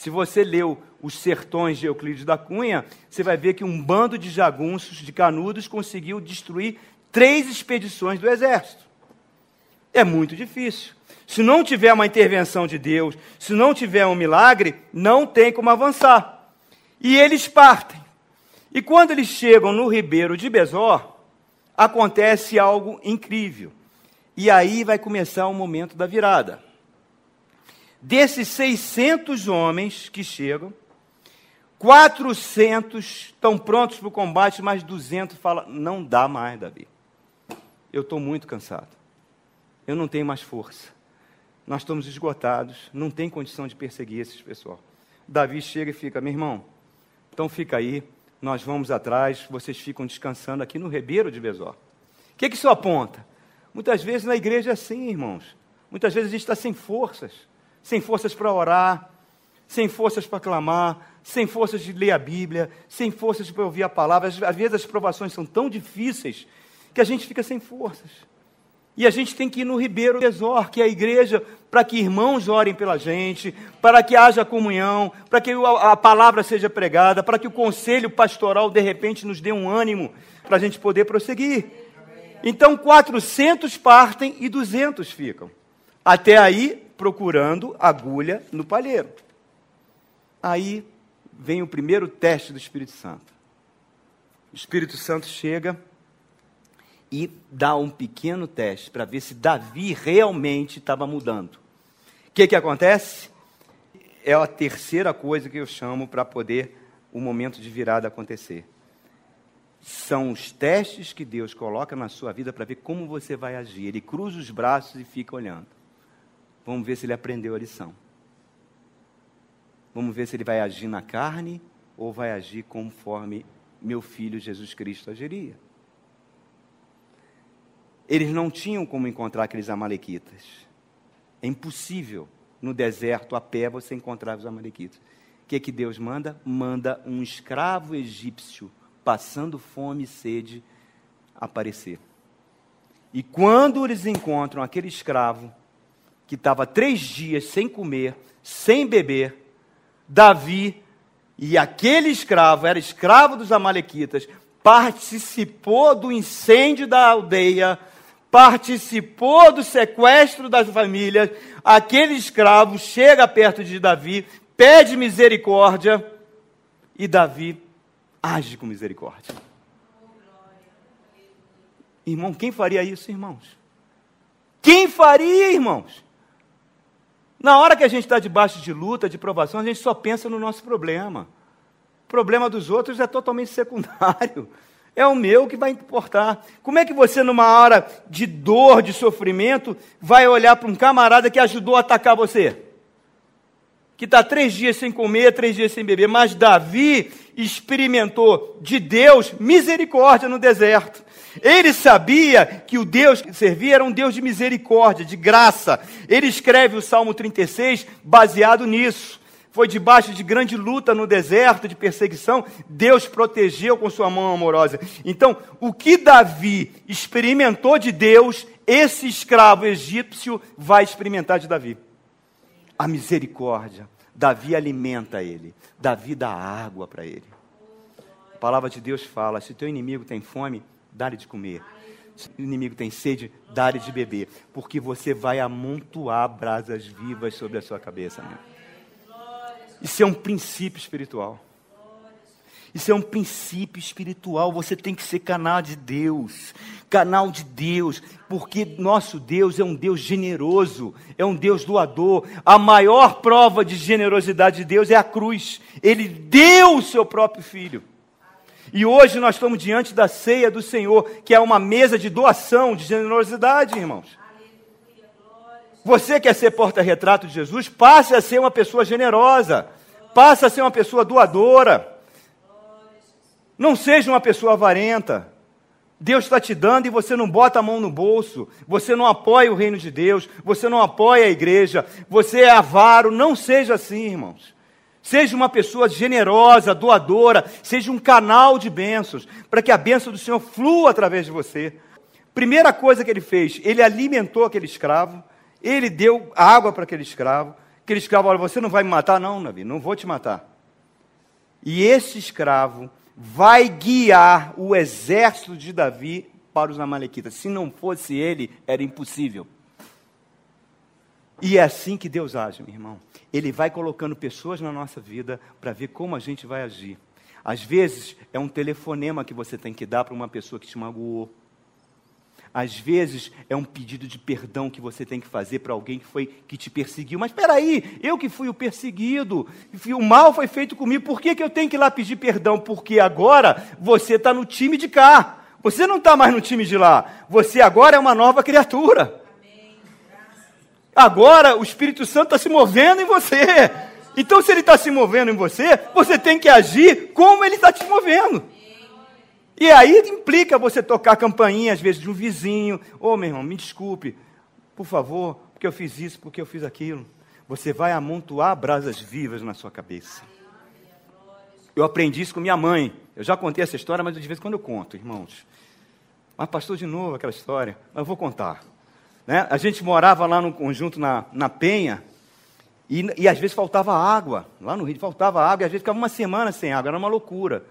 Se você leu os sertões de Euclides da Cunha, você vai ver que um bando de jagunços, de canudos, conseguiu destruir três expedições do exército. É muito difícil. Se não tiver uma intervenção de Deus, se não tiver um milagre, não tem como avançar. E eles partem. E quando eles chegam no ribeiro de Besor, acontece algo incrível. E aí vai começar o momento da virada. Desses 600 homens que chegam, 400 estão prontos para o combate, mas 200 falam: não dá mais, Davi. Eu estou muito cansado. Eu não tenho mais força. Nós estamos esgotados. Não tem condição de perseguir esses pessoal. Davi chega e fica: meu irmão, então fica aí. Nós vamos atrás. Vocês ficam descansando aqui no Ribeiro de Besó. O que, que isso aponta? Muitas vezes na igreja é assim, irmãos. Muitas vezes a gente está sem forças. Sem forças para orar, sem forças para clamar, sem forças de ler a Bíblia, sem forças para ouvir a palavra. Às vezes as provações são tão difíceis que a gente fica sem forças. E a gente tem que ir no Ribeiro Exor, que é a igreja, para que irmãos orem pela gente, para que haja comunhão, para que a palavra seja pregada, para que o conselho pastoral de repente nos dê um ânimo para a gente poder prosseguir. Então 400 partem e 200 ficam. Até aí, procurando agulha no palheiro. Aí vem o primeiro teste do Espírito Santo. O Espírito Santo chega e dá um pequeno teste para ver se Davi realmente estava mudando. O que, que acontece? É a terceira coisa que eu chamo para poder o momento de virada acontecer. São os testes que Deus coloca na sua vida para ver como você vai agir. Ele cruza os braços e fica olhando. Vamos ver se ele aprendeu a lição. Vamos ver se ele vai agir na carne ou vai agir conforme meu filho Jesus Cristo agiria. Eles não tinham como encontrar aqueles amalequitas. É impossível no deserto a pé você encontrar os amalequitas. O que, que Deus manda? Manda um escravo egípcio passando fome e sede aparecer. E quando eles encontram aquele escravo que estava três dias sem comer, sem beber, Davi e aquele escravo, era escravo dos Amalequitas, participou do incêndio da aldeia, participou do sequestro das famílias. Aquele escravo chega perto de Davi, pede misericórdia e Davi age com misericórdia. Irmão, quem faria isso, irmãos? Quem faria, irmãos? Na hora que a gente está debaixo de luta, de provação, a gente só pensa no nosso problema. O problema dos outros é totalmente secundário. É o meu que vai importar. Como é que você, numa hora de dor, de sofrimento, vai olhar para um camarada que ajudou a atacar você? Que está três dias sem comer, três dias sem beber. Mas Davi experimentou de Deus misericórdia no deserto. Ele sabia que o Deus que servia era um Deus de misericórdia, de graça. Ele escreve o Salmo 36 baseado nisso. Foi debaixo de grande luta no deserto, de perseguição, Deus protegeu com sua mão amorosa. Então, o que Davi experimentou de Deus, esse escravo egípcio vai experimentar de Davi. A misericórdia. Davi alimenta ele. Davi dá água para ele. A palavra de Deus fala: se teu inimigo tem fome, dá-lhe de comer. Se o inimigo tem sede, dá-lhe de beber. Porque você vai amontoar brasas vivas sobre a sua cabeça. Amigo. Isso é um princípio espiritual. Isso é um princípio espiritual. Você tem que ser canal de Deus. Canal de Deus. Porque nosso Deus é um Deus generoso. É um Deus doador. A maior prova de generosidade de Deus é a cruz. Ele deu o seu próprio filho. E hoje nós estamos diante da ceia do Senhor, que é uma mesa de doação, de generosidade, irmãos. Você quer ser porta-retrato de Jesus? Passe a ser uma pessoa generosa. Passe a ser uma pessoa doadora. Não seja uma pessoa avarenta. Deus está te dando e você não bota a mão no bolso, você não apoia o reino de Deus, você não apoia a igreja, você é avaro. Não seja assim, irmãos. Seja uma pessoa generosa, doadora, seja um canal de bênçãos, para que a bênção do Senhor flua através de você. Primeira coisa que ele fez, ele alimentou aquele escravo, ele deu água para aquele escravo. Aquele escravo, olha, você não vai me matar? Não, Davi, não vou te matar. E esse escravo vai guiar o exército de Davi para os Amalequitas. Se não fosse ele, era impossível. E é assim que Deus age, meu irmão. Ele vai colocando pessoas na nossa vida para ver como a gente vai agir. Às vezes é um telefonema que você tem que dar para uma pessoa que te magoou. Às vezes é um pedido de perdão que você tem que fazer para alguém que foi que te perseguiu. Mas espera aí, eu que fui o perseguido, o mal foi feito comigo. Por que, que eu tenho que ir lá pedir perdão? Porque agora você está no time de cá. Você não está mais no time de lá. Você agora é uma nova criatura. Agora o Espírito Santo está se movendo em você. Então, se ele está se movendo em você, você tem que agir como ele está te movendo. E aí implica você tocar a campainha, às vezes, de um vizinho. Ô, oh, meu irmão, me desculpe, por favor, porque eu fiz isso, porque eu fiz aquilo. Você vai amontoar brasas vivas na sua cabeça. Eu aprendi isso com minha mãe. Eu já contei essa história, mas de vez em quando eu conto, irmãos. Mas pastor, de novo aquela história. Mas eu vou contar. Né? A gente morava lá no conjunto na, na Penha, e, e às vezes faltava água. Lá no Rio faltava água, e às vezes ficava uma semana sem água. Era uma loucura.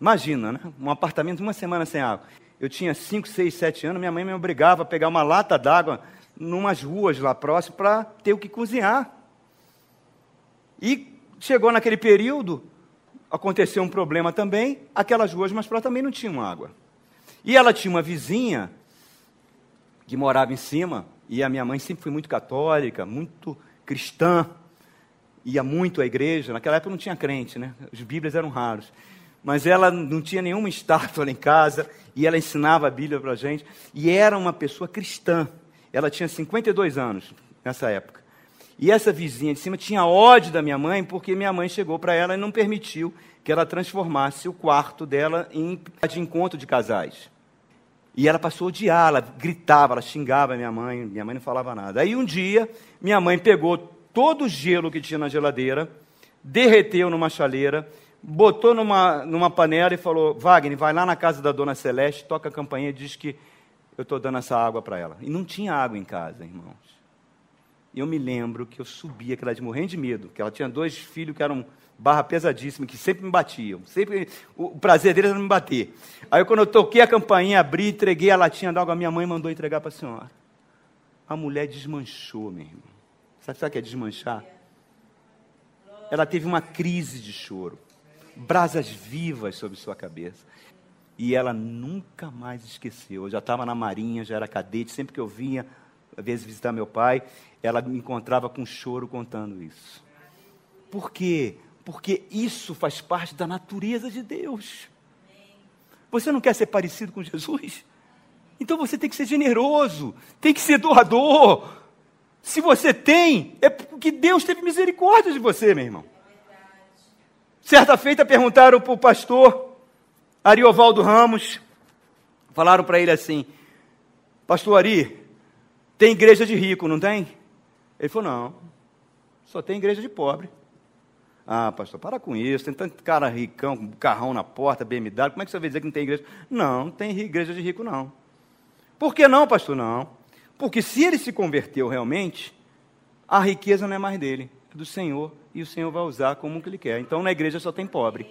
Imagina, né? Um apartamento uma semana sem água. Eu tinha 5, 6, 7 anos, minha mãe me obrigava a pegar uma lata d'água numas ruas lá próximo para ter o que cozinhar. E chegou naquele período, aconteceu um problema também, aquelas ruas mais próximas também não tinham água. E ela tinha uma vizinha que morava em cima, e a minha mãe sempre foi muito católica, muito cristã, ia muito à igreja. Naquela época não tinha crente, né? As Bíblias eram raros mas ela não tinha nenhuma estátua lá em casa, e ela ensinava a Bíblia para a gente, e era uma pessoa cristã. Ela tinha 52 anos nessa época. E essa vizinha de cima tinha ódio da minha mãe, porque minha mãe chegou para ela e não permitiu que ela transformasse o quarto dela em de encontro de casais. E ela passou a odiar, ela gritava, ela xingava minha mãe, minha mãe não falava nada. Aí um dia, minha mãe pegou todo o gelo que tinha na geladeira, derreteu numa chaleira, botou numa, numa panela e falou: Wagner, vai lá na casa da dona Celeste, toca a campainha e diz que eu estou dando essa água para ela. E não tinha água em casa, irmãos. E eu me lembro que eu subia, aquela de morrendo de medo, que ela tinha dois filhos que eram barra pesadíssima, que sempre me batiam. Sempre, o prazer deles era me bater. Aí quando eu toquei a campainha, abri, entreguei a latinha d'água, minha mãe mandou entregar para a senhora. A mulher desmanchou, meu irmão. Sabe, sabe o que é desmanchar? Ela teve uma crise de choro brasas vivas sobre sua cabeça. E ela nunca mais esqueceu. Eu já estava na marinha, já era cadete, sempre que eu vinha, às vezes visitar meu pai, ela me encontrava com choro contando isso. Por quê? Porque isso faz parte da natureza de Deus. Você não quer ser parecido com Jesus? Então você tem que ser generoso, tem que ser doador. Se você tem, é porque Deus teve misericórdia de você, meu irmão. Certa feita perguntaram para o pastor Ariovaldo Ramos, falaram para ele assim: Pastor Ari, tem igreja de rico, não tem? Ele falou: Não, só tem igreja de pobre. Ah, pastor, para com isso, tem tanto cara ricão, com carrão na porta, BMW, como é que você vai dizer que não tem igreja? Não, não tem igreja de rico, não. Por que não, pastor? Não. Porque se ele se converteu realmente, a riqueza não é mais dele, é do Senhor e o Senhor vai usar como que Ele quer. Então na igreja só tem pobre.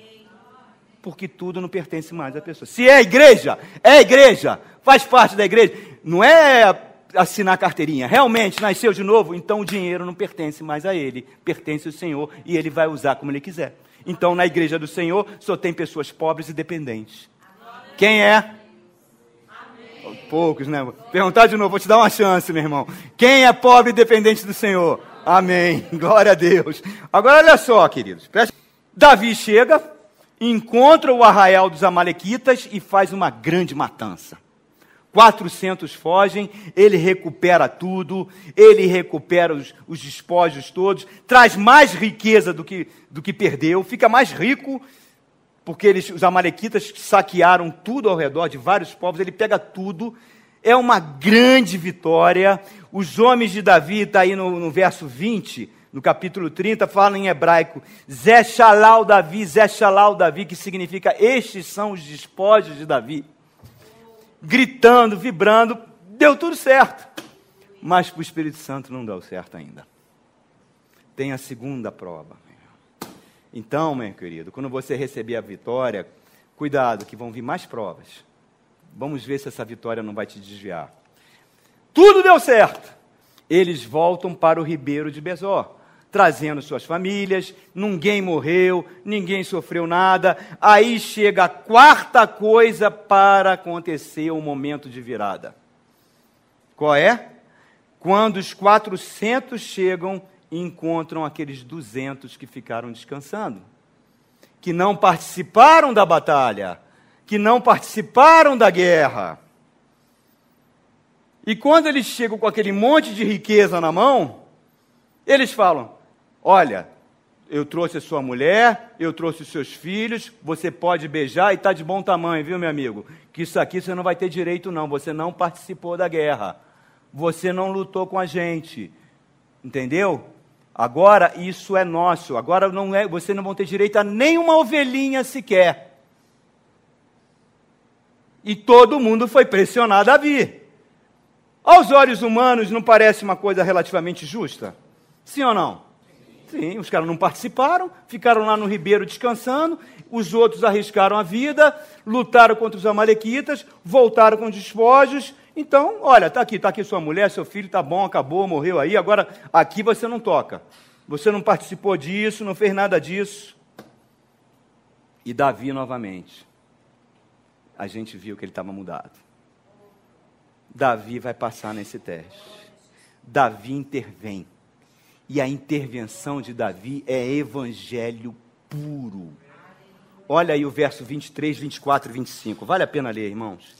Porque tudo não pertence mais à pessoa. Se é igreja, é igreja, faz parte da igreja. Não é assinar carteirinha. Realmente nasceu de novo, então o dinheiro não pertence mais a ele, pertence ao Senhor e ele vai usar como ele quiser. Então na igreja do Senhor só tem pessoas pobres e dependentes. Quem é? Poucos, né? Perguntar de novo, vou te dar uma chance, meu irmão. Quem é pobre e dependente do Senhor? Amém. Glória a Deus. Agora olha só, queridos. Davi chega, encontra o arraial dos Amalequitas e faz uma grande matança. 400 fogem, ele recupera tudo, ele recupera os, os despojos todos, traz mais riqueza do que, do que perdeu, fica mais rico, porque eles, os amalequitas saquearam tudo ao redor de vários povos, ele pega tudo, é uma grande vitória. Os homens de Davi, está aí no, no, verso 20, no capítulo 30, falam em hebraico, Zé Shalal Davi, Zé Shalal Davi, que significa estes são os despojos de Davi. Gritando, vibrando, deu tudo certo. Mas para o Espírito Santo não deu certo ainda. Tem a segunda prova. Então, meu querido, quando você receber a vitória, cuidado que vão vir mais provas. Vamos ver se essa vitória não vai te desviar. Tudo deu certo. Eles voltam para o ribeiro de Besó, trazendo suas famílias, ninguém morreu, ninguém sofreu nada. Aí chega a quarta coisa para acontecer o um momento de virada. Qual é? Quando os 400 chegam e encontram aqueles 200 que ficaram descansando, que não participaram da batalha que não participaram da guerra. E quando eles chegam com aquele monte de riqueza na mão, eles falam: Olha, eu trouxe a sua mulher, eu trouxe os seus filhos, você pode beijar e está de bom tamanho, viu, meu amigo? Que isso aqui você não vai ter direito, não. Você não participou da guerra. Você não lutou com a gente. Entendeu? Agora isso é nosso. Agora não é, você não vão ter direito a nenhuma ovelhinha sequer. E todo mundo foi pressionado a vir. Aos olhos humanos, não parece uma coisa relativamente justa? Sim ou não? Sim, os caras não participaram, ficaram lá no ribeiro descansando, os outros arriscaram a vida, lutaram contra os amalequitas, voltaram com despojos. Então, olha, está aqui, está aqui sua mulher, seu filho, está bom, acabou, morreu aí, agora aqui você não toca. Você não participou disso, não fez nada disso. E Davi novamente a gente viu que ele estava mudado. Davi vai passar nesse teste. Davi intervém. E a intervenção de Davi é evangelho puro. Olha aí o verso 23, 24 e 25. Vale a pena ler, irmãos.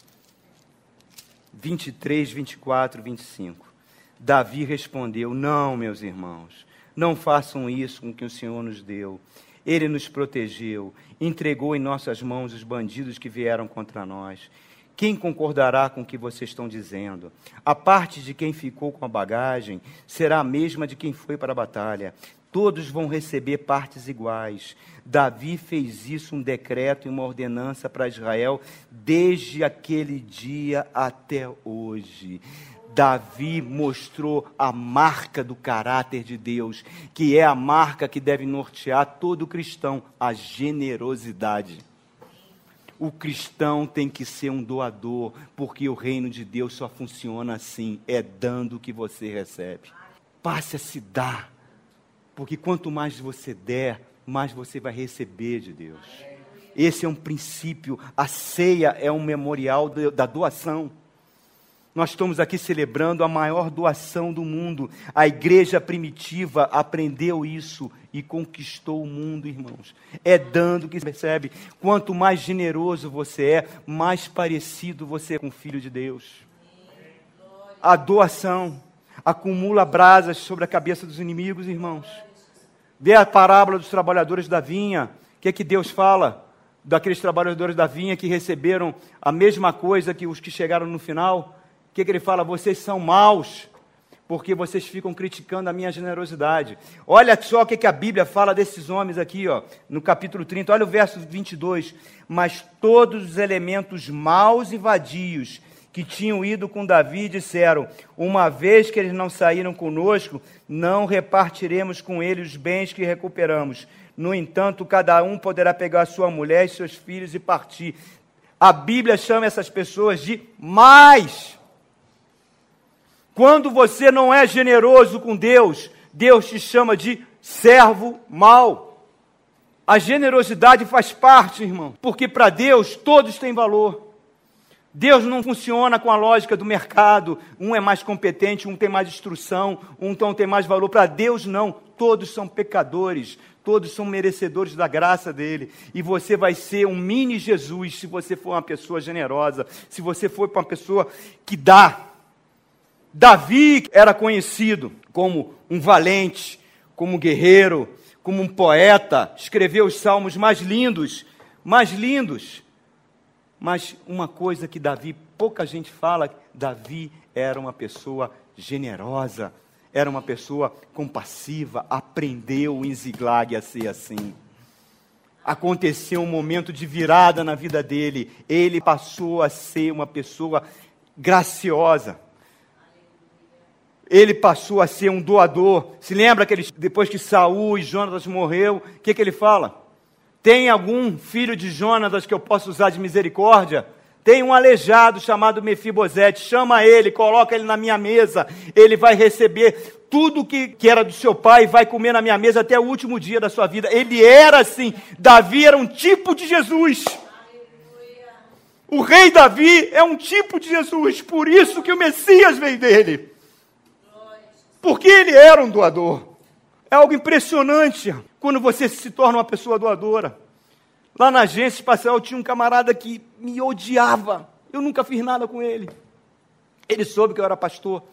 23, 24 e 25. Davi respondeu: Não, meus irmãos, não façam isso com que o Senhor nos deu. Ele nos protegeu, entregou em nossas mãos os bandidos que vieram contra nós. Quem concordará com o que vocês estão dizendo? A parte de quem ficou com a bagagem será a mesma de quem foi para a batalha. todos vão receber partes iguais. Davi fez isso um decreto e uma ordenança para Israel desde aquele dia até hoje. Davi mostrou a marca do caráter de Deus, que é a marca que deve nortear todo cristão, a generosidade. O cristão tem que ser um doador, porque o reino de Deus só funciona assim: é dando o que você recebe. Passe a se dar, porque quanto mais você der, mais você vai receber de Deus. Esse é um princípio. A ceia é um memorial da doação. Nós estamos aqui celebrando a maior doação do mundo. A igreja primitiva aprendeu isso e conquistou o mundo, irmãos. É dando que se percebe. Quanto mais generoso você é, mais parecido você é com o Filho de Deus. A doação acumula brasas sobre a cabeça dos inimigos, irmãos. Vê a parábola dos trabalhadores da vinha. O que é que Deus fala? Daqueles trabalhadores da vinha que receberam a mesma coisa que os que chegaram no final que, que ele fala? Vocês são maus, porque vocês ficam criticando a minha generosidade. Olha só o que, que a Bíblia fala desses homens aqui, ó, no capítulo 30, olha o verso 22. Mas todos os elementos maus e vadios que tinham ido com Davi disseram: Uma vez que eles não saíram conosco, não repartiremos com eles os bens que recuperamos. No entanto, cada um poderá pegar sua mulher e seus filhos e partir. A Bíblia chama essas pessoas de mais. Quando você não é generoso com Deus, Deus te chama de servo mau. A generosidade faz parte, irmão, porque para Deus todos têm valor. Deus não funciona com a lógica do mercado. Um é mais competente, um tem mais instrução, um então tem mais valor. Para Deus, não. Todos são pecadores, todos são merecedores da graça dele. E você vai ser um mini Jesus se você for uma pessoa generosa, se você for uma pessoa que dá. Davi era conhecido como um valente, como um guerreiro, como um poeta, escreveu os salmos mais lindos, mais lindos. Mas uma coisa que Davi, pouca gente fala, Davi era uma pessoa generosa, era uma pessoa compassiva, aprendeu em Ziglag a ser assim. Aconteceu um momento de virada na vida dele, ele passou a ser uma pessoa graciosa ele passou a ser um doador. Se lembra que ele, depois que Saul e Jonatas morreu, o que, que ele fala? Tem algum filho de Jonatas que eu possa usar de misericórdia? Tem um aleijado chamado Mefibosete, chama ele, coloca ele na minha mesa, ele vai receber tudo que, que era do seu pai e vai comer na minha mesa até o último dia da sua vida. Ele era assim, Davi era um tipo de Jesus. O rei Davi é um tipo de Jesus, por isso que o Messias veio dele. Porque ele era um doador. É algo impressionante quando você se torna uma pessoa doadora. Lá na agência espacial tinha um camarada que me odiava. Eu nunca fiz nada com ele. Ele soube que eu era pastor.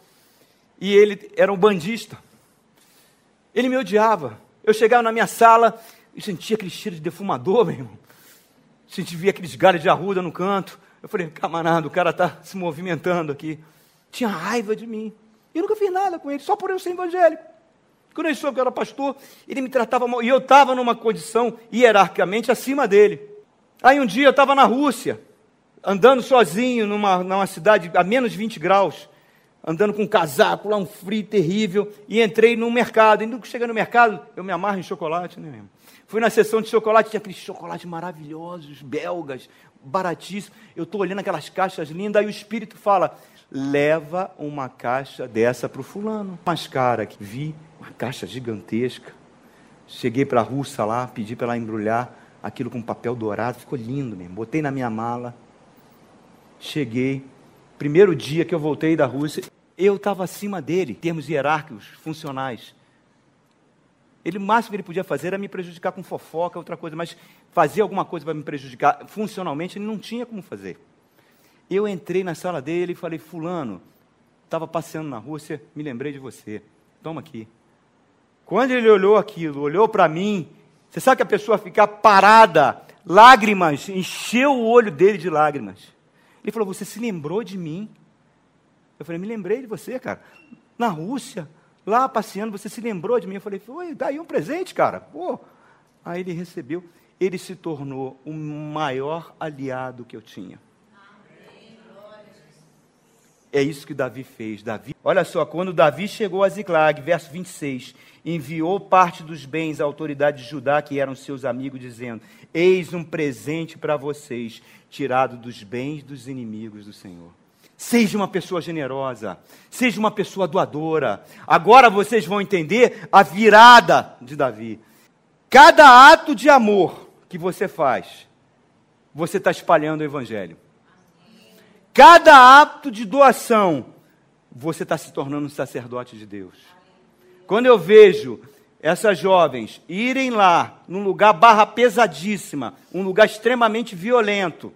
E ele era um bandista. Ele me odiava. Eu chegava na minha sala e sentia aquele cheiro de defumador, meu irmão. Sentia aqueles galhos de arruda no canto. Eu falei, camarada, o cara está se movimentando aqui. Tinha raiva de mim. E eu nunca fiz nada com ele, só por eu ser evangélico. Quando ele soube que eu era pastor, ele me tratava mal. E eu estava numa condição hierarquicamente acima dele. Aí um dia eu estava na Rússia, andando sozinho numa, numa cidade a menos de 20 graus, andando com um casaco, lá um frio terrível, e entrei num mercado. E quando cheguei no mercado, eu me amarro em chocolate, né mesmo? Fui na sessão de chocolate, tinha aqueles chocolates maravilhosos, belgas, baratíssimos. Eu estou olhando aquelas caixas lindas, aí o Espírito fala: leva uma caixa dessa para o fulano. Mais cara que vi, uma caixa gigantesca. Cheguei para a russa lá, pedi para ela embrulhar aquilo com papel dourado, ficou lindo mesmo. Botei na minha mala. Cheguei. Primeiro dia que eu voltei da Rússia, eu estava acima dele, em termos hierárquicos, funcionais. Ele, o máximo que ele podia fazer era me prejudicar com fofoca, outra coisa, mas fazer alguma coisa para me prejudicar funcionalmente, ele não tinha como fazer. Eu entrei na sala dele e falei: Fulano, estava passeando na Rússia, me lembrei de você. Toma aqui. Quando ele olhou aquilo, olhou para mim, você sabe que a pessoa ficar parada, lágrimas, encheu o olho dele de lágrimas. Ele falou: Você se lembrou de mim? Eu falei: Me lembrei de você, cara. Na Rússia, lá passeando, você se lembrou de mim? Eu falei, foi, daí um presente, cara. Pô. Aí ele recebeu, ele se tornou o maior aliado que eu tinha. É isso que Davi fez. Davi, olha só, quando Davi chegou a Ziklag, verso 26, enviou parte dos bens à autoridade de Judá, que eram seus amigos, dizendo: Eis um presente para vocês, tirado dos bens dos inimigos do Senhor. Seja uma pessoa generosa, seja uma pessoa doadora. Agora vocês vão entender a virada de Davi. Cada ato de amor que você faz, você está espalhando o Evangelho. Cada ato de doação, você está se tornando um sacerdote de Deus. Quando eu vejo essas jovens irem lá, num lugar barra pesadíssima, um lugar extremamente violento,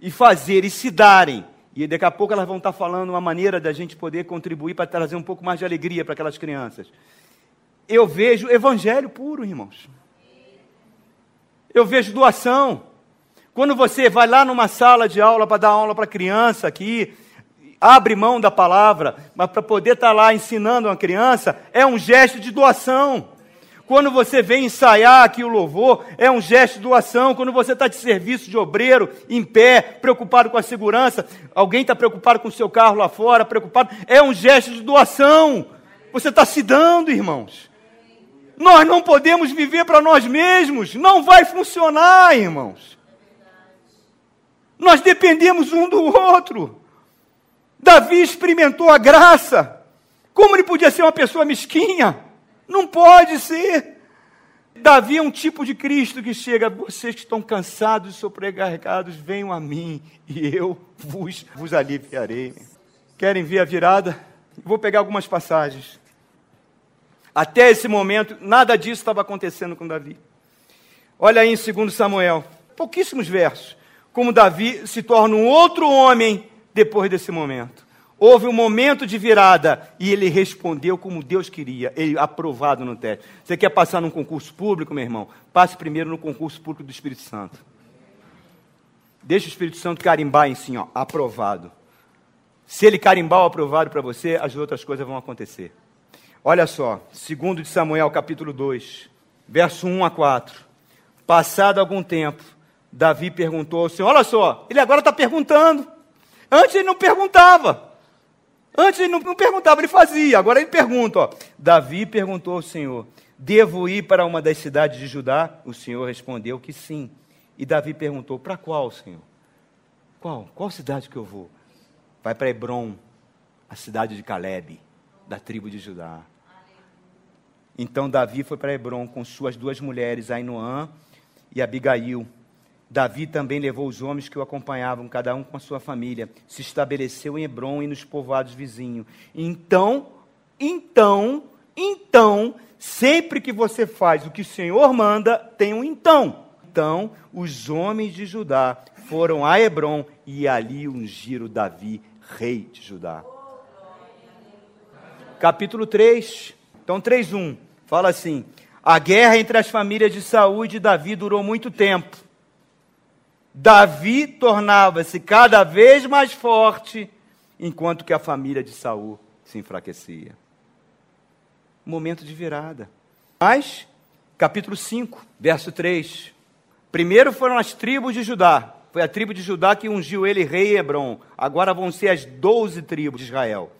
e fazer e se darem, e daqui a pouco elas vão estar falando uma maneira da gente poder contribuir para trazer um pouco mais de alegria para aquelas crianças. Eu vejo evangelho puro, irmãos. Eu vejo doação. Quando você vai lá numa sala de aula para dar aula para criança aqui, abre mão da palavra, mas para poder estar tá lá ensinando uma criança, é um gesto de doação. Quando você vem ensaiar aqui o louvor, é um gesto de doação. Quando você está de serviço de obreiro, em pé, preocupado com a segurança, alguém está preocupado com o seu carro lá fora, preocupado, é um gesto de doação. Você está se dando, irmãos. Nós não podemos viver para nós mesmos, não vai funcionar, irmãos. Nós dependemos um do outro. Davi experimentou a graça. Como ele podia ser uma pessoa mesquinha? Não pode ser. Davi é um tipo de Cristo que chega, vocês que estão cansados e sobrecarregados, venham a mim e eu vos, vos aliviarei. Querem ver a virada? Vou pegar algumas passagens. Até esse momento, nada disso estava acontecendo com Davi. Olha aí em 2 Samuel, pouquíssimos versos como Davi se torna um outro homem depois desse momento. Houve um momento de virada e ele respondeu como Deus queria, ele aprovado no teste. Você quer passar num concurso público, meu irmão? Passe primeiro no concurso público do Espírito Santo. Deixa o Espírito Santo carimbar em si, ó, aprovado. Se ele carimbar o aprovado para você, as outras coisas vão acontecer. Olha só, segundo de Samuel, capítulo 2, verso 1 a 4. Passado algum tempo, Davi perguntou ao Senhor: Olha só, ele agora está perguntando. Antes ele não perguntava. Antes ele não, não, perguntava, ele fazia. Agora ele pergunta: ó. Davi perguntou ao Senhor: Devo ir para uma das cidades de Judá? O Senhor respondeu que sim. E Davi perguntou: Para qual, Senhor? Qual? Qual cidade que eu vou? Vai para Hebron, a cidade de Caleb, da tribo de Judá. Então Davi foi para Hebron com suas duas mulheres, Ainoã e Abigail. Davi também levou os homens que o acompanhavam, cada um com a sua família, se estabeleceu em Hebron e nos povoados vizinhos. Então, então, então, sempre que você faz o que o Senhor manda, tem um então. Então, os homens de Judá foram a Hebron e ali ungiram Davi, rei de Judá. Capítulo 3. Então, 3:1 fala assim: A guerra entre as famílias de Saúl e de Davi durou muito tempo. Davi tornava-se cada vez mais forte, enquanto que a família de Saul se enfraquecia. Momento de virada. Mas, capítulo 5, verso 3. Primeiro foram as tribos de Judá. Foi a tribo de Judá que ungiu ele rei Hebron. Agora vão ser as doze tribos de Israel.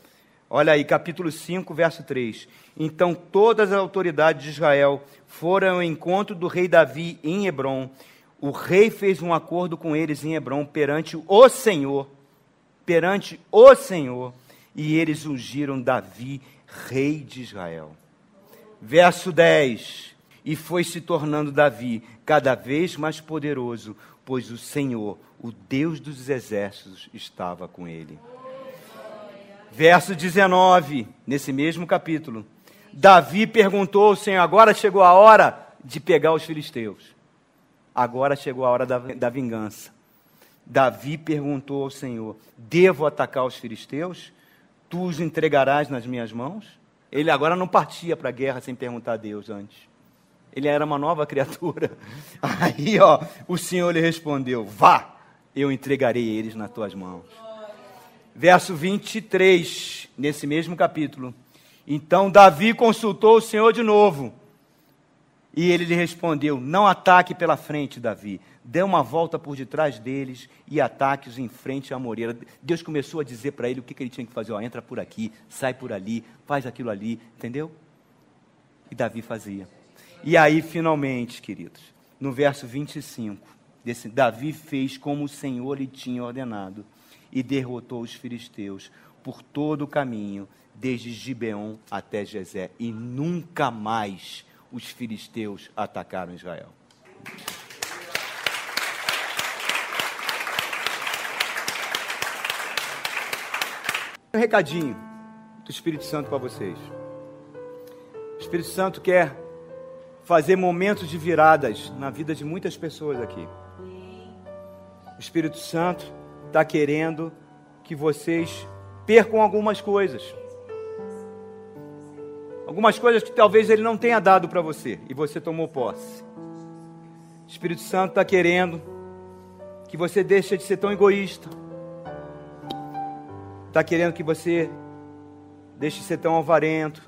Olha aí, capítulo 5, verso 3. Então todas as autoridades de Israel foram ao encontro do rei Davi em Hebron o rei fez um acordo com eles em Hebron perante o Senhor, perante o Senhor, e eles ungiram Davi, rei de Israel. Verso 10: E foi se tornando Davi cada vez mais poderoso, pois o Senhor, o Deus dos exércitos, estava com ele. Verso 19, nesse mesmo capítulo, Davi perguntou ao Senhor: agora chegou a hora de pegar os filisteus. Agora chegou a hora da, da vingança. Davi perguntou ao Senhor: Devo atacar os filisteus? Tu os entregarás nas minhas mãos? Ele agora não partia para a guerra sem perguntar a Deus antes. Ele era uma nova criatura. Aí, ó, o Senhor lhe respondeu: Vá, eu entregarei eles nas tuas mãos. Verso 23, nesse mesmo capítulo. Então Davi consultou o Senhor de novo. E ele lhe respondeu: Não ataque pela frente, Davi. Dê uma volta por detrás deles e ataque-os em frente à moreira. Deus começou a dizer para ele o que, que ele tinha que fazer: ó, entra por aqui, sai por ali, faz aquilo ali, entendeu? E Davi fazia. E aí, finalmente, queridos, no verso 25, desse, Davi fez como o Senhor lhe tinha ordenado e derrotou os filisteus por todo o caminho, desde Gibeon até Jezé, e nunca mais os filisteus atacaram Israel. Um recadinho do Espírito Santo para vocês. O Espírito Santo quer fazer momentos de viradas na vida de muitas pessoas aqui. O Espírito Santo está querendo que vocês percam algumas coisas. Algumas coisas que talvez ele não tenha dado para você e você tomou posse. O Espírito Santo está querendo que você deixe de ser tão egoísta. Está querendo que você deixe de ser tão avarento.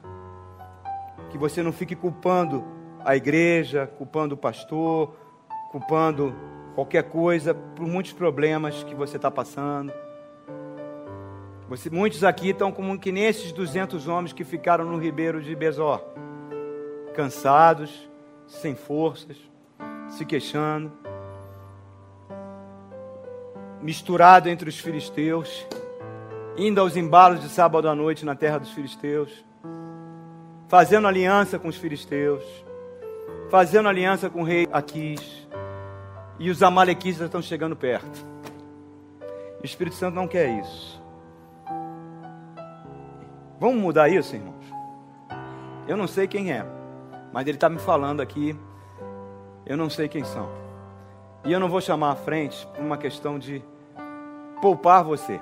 Que você não fique culpando a igreja, culpando o pastor, culpando qualquer coisa por muitos problemas que você está passando. Você, muitos aqui estão como que nesses 200 homens que ficaram no ribeiro de Bezó, cansados, sem forças, se queixando, misturado entre os filisteus, indo aos embalos de sábado à noite na terra dos filisteus, fazendo aliança com os filisteus, fazendo aliança com o rei Aquis, e os amalequitas estão chegando perto. O Espírito Santo não quer isso. Vamos mudar isso, irmãos? Eu não sei quem é, mas ele está me falando aqui. Eu não sei quem são. E eu não vou chamar à frente por uma questão de poupar você.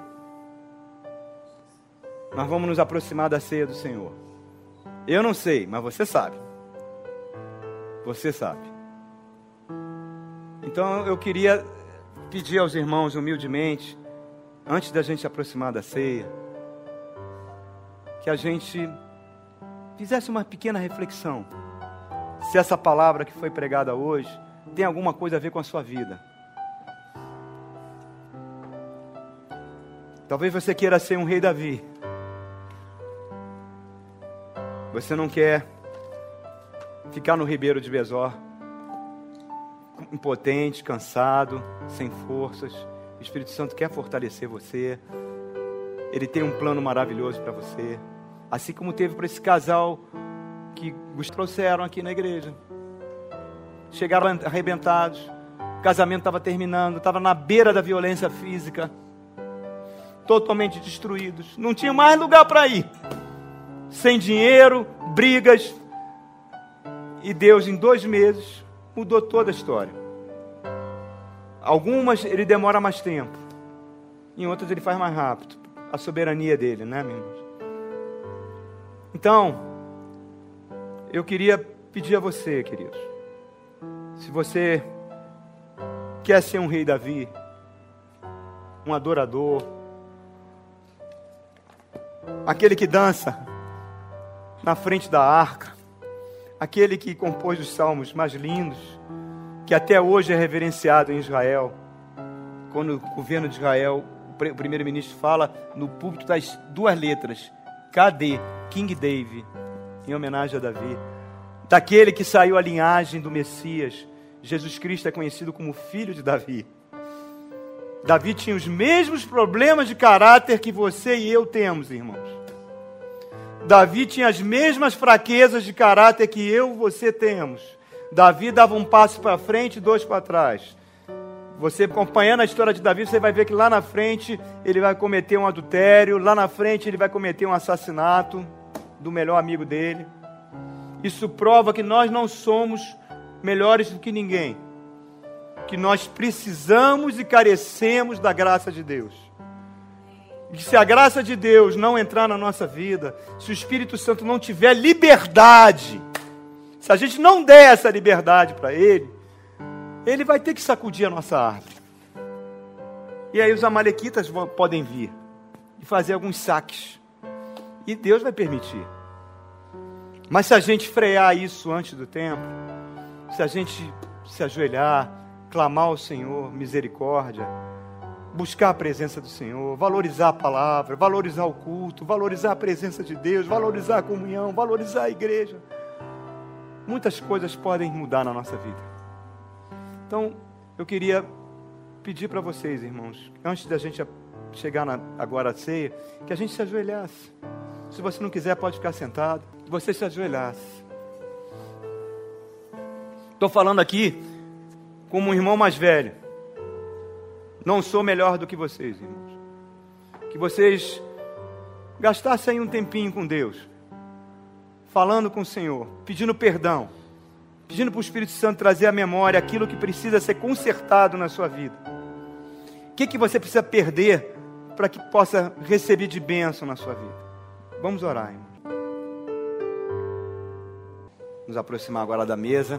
Nós vamos nos aproximar da ceia do Senhor. Eu não sei, mas você sabe. Você sabe. Então eu queria pedir aos irmãos humildemente, antes da gente se aproximar da ceia, que a gente fizesse uma pequena reflexão. Se essa palavra que foi pregada hoje tem alguma coisa a ver com a sua vida. Talvez você queira ser um rei Davi. Você não quer ficar no ribeiro de Besor, impotente, cansado, sem forças. O Espírito Santo quer fortalecer você. Ele tem um plano maravilhoso para você. Assim como teve para esse casal que os trouxeram aqui na igreja. Chegaram arrebentados, o casamento estava terminando, estava na beira da violência física, totalmente destruídos, não tinha mais lugar para ir, sem dinheiro, brigas. E Deus, em dois meses, mudou toda a história. Algumas ele demora mais tempo, em outras ele faz mais rápido. A soberania dele, né, meu irmão? Então, eu queria pedir a você, queridos, se você quer ser um rei Davi, um adorador, aquele que dança na frente da arca, aquele que compôs os salmos mais lindos, que até hoje é reverenciado em Israel, quando o governo de Israel, o primeiro-ministro fala no púlpito das duas letras, KD, King David, em homenagem a Davi, daquele que saiu a linhagem do Messias. Jesus Cristo é conhecido como filho de Davi. Davi tinha os mesmos problemas de caráter que você e eu temos, irmãos. Davi tinha as mesmas fraquezas de caráter que eu e você temos. Davi dava um passo para frente e dois para trás. Você acompanhando a história de Davi, você vai ver que lá na frente ele vai cometer um adultério, lá na frente ele vai cometer um assassinato do melhor amigo dele. Isso prova que nós não somos melhores do que ninguém. Que nós precisamos e carecemos da graça de Deus. E se a graça de Deus não entrar na nossa vida, se o Espírito Santo não tiver liberdade, se a gente não der essa liberdade para Ele, Ele vai ter que sacudir a nossa árvore. E aí os amalequitas podem vir e fazer alguns saques. E Deus vai permitir. Mas se a gente frear isso antes do tempo, se a gente se ajoelhar, clamar ao Senhor misericórdia, buscar a presença do Senhor, valorizar a palavra, valorizar o culto, valorizar a presença de Deus, valorizar a comunhão, valorizar a igreja, muitas coisas podem mudar na nossa vida. Então, eu queria pedir para vocês, irmãos, antes da gente chegar na, agora à ceia, que a gente se ajoelhasse. Se você não quiser, pode ficar sentado. Que você se ajoelhasse. Estou falando aqui como um irmão mais velho. Não sou melhor do que vocês, irmãos. Que vocês gastassem um tempinho com Deus, falando com o Senhor, pedindo perdão, pedindo para o Espírito Santo trazer à memória aquilo que precisa ser consertado na sua vida. O que, que você precisa perder para que possa receber de bênção na sua vida? Vamos orar, irmão. Nos aproximar agora da mesa.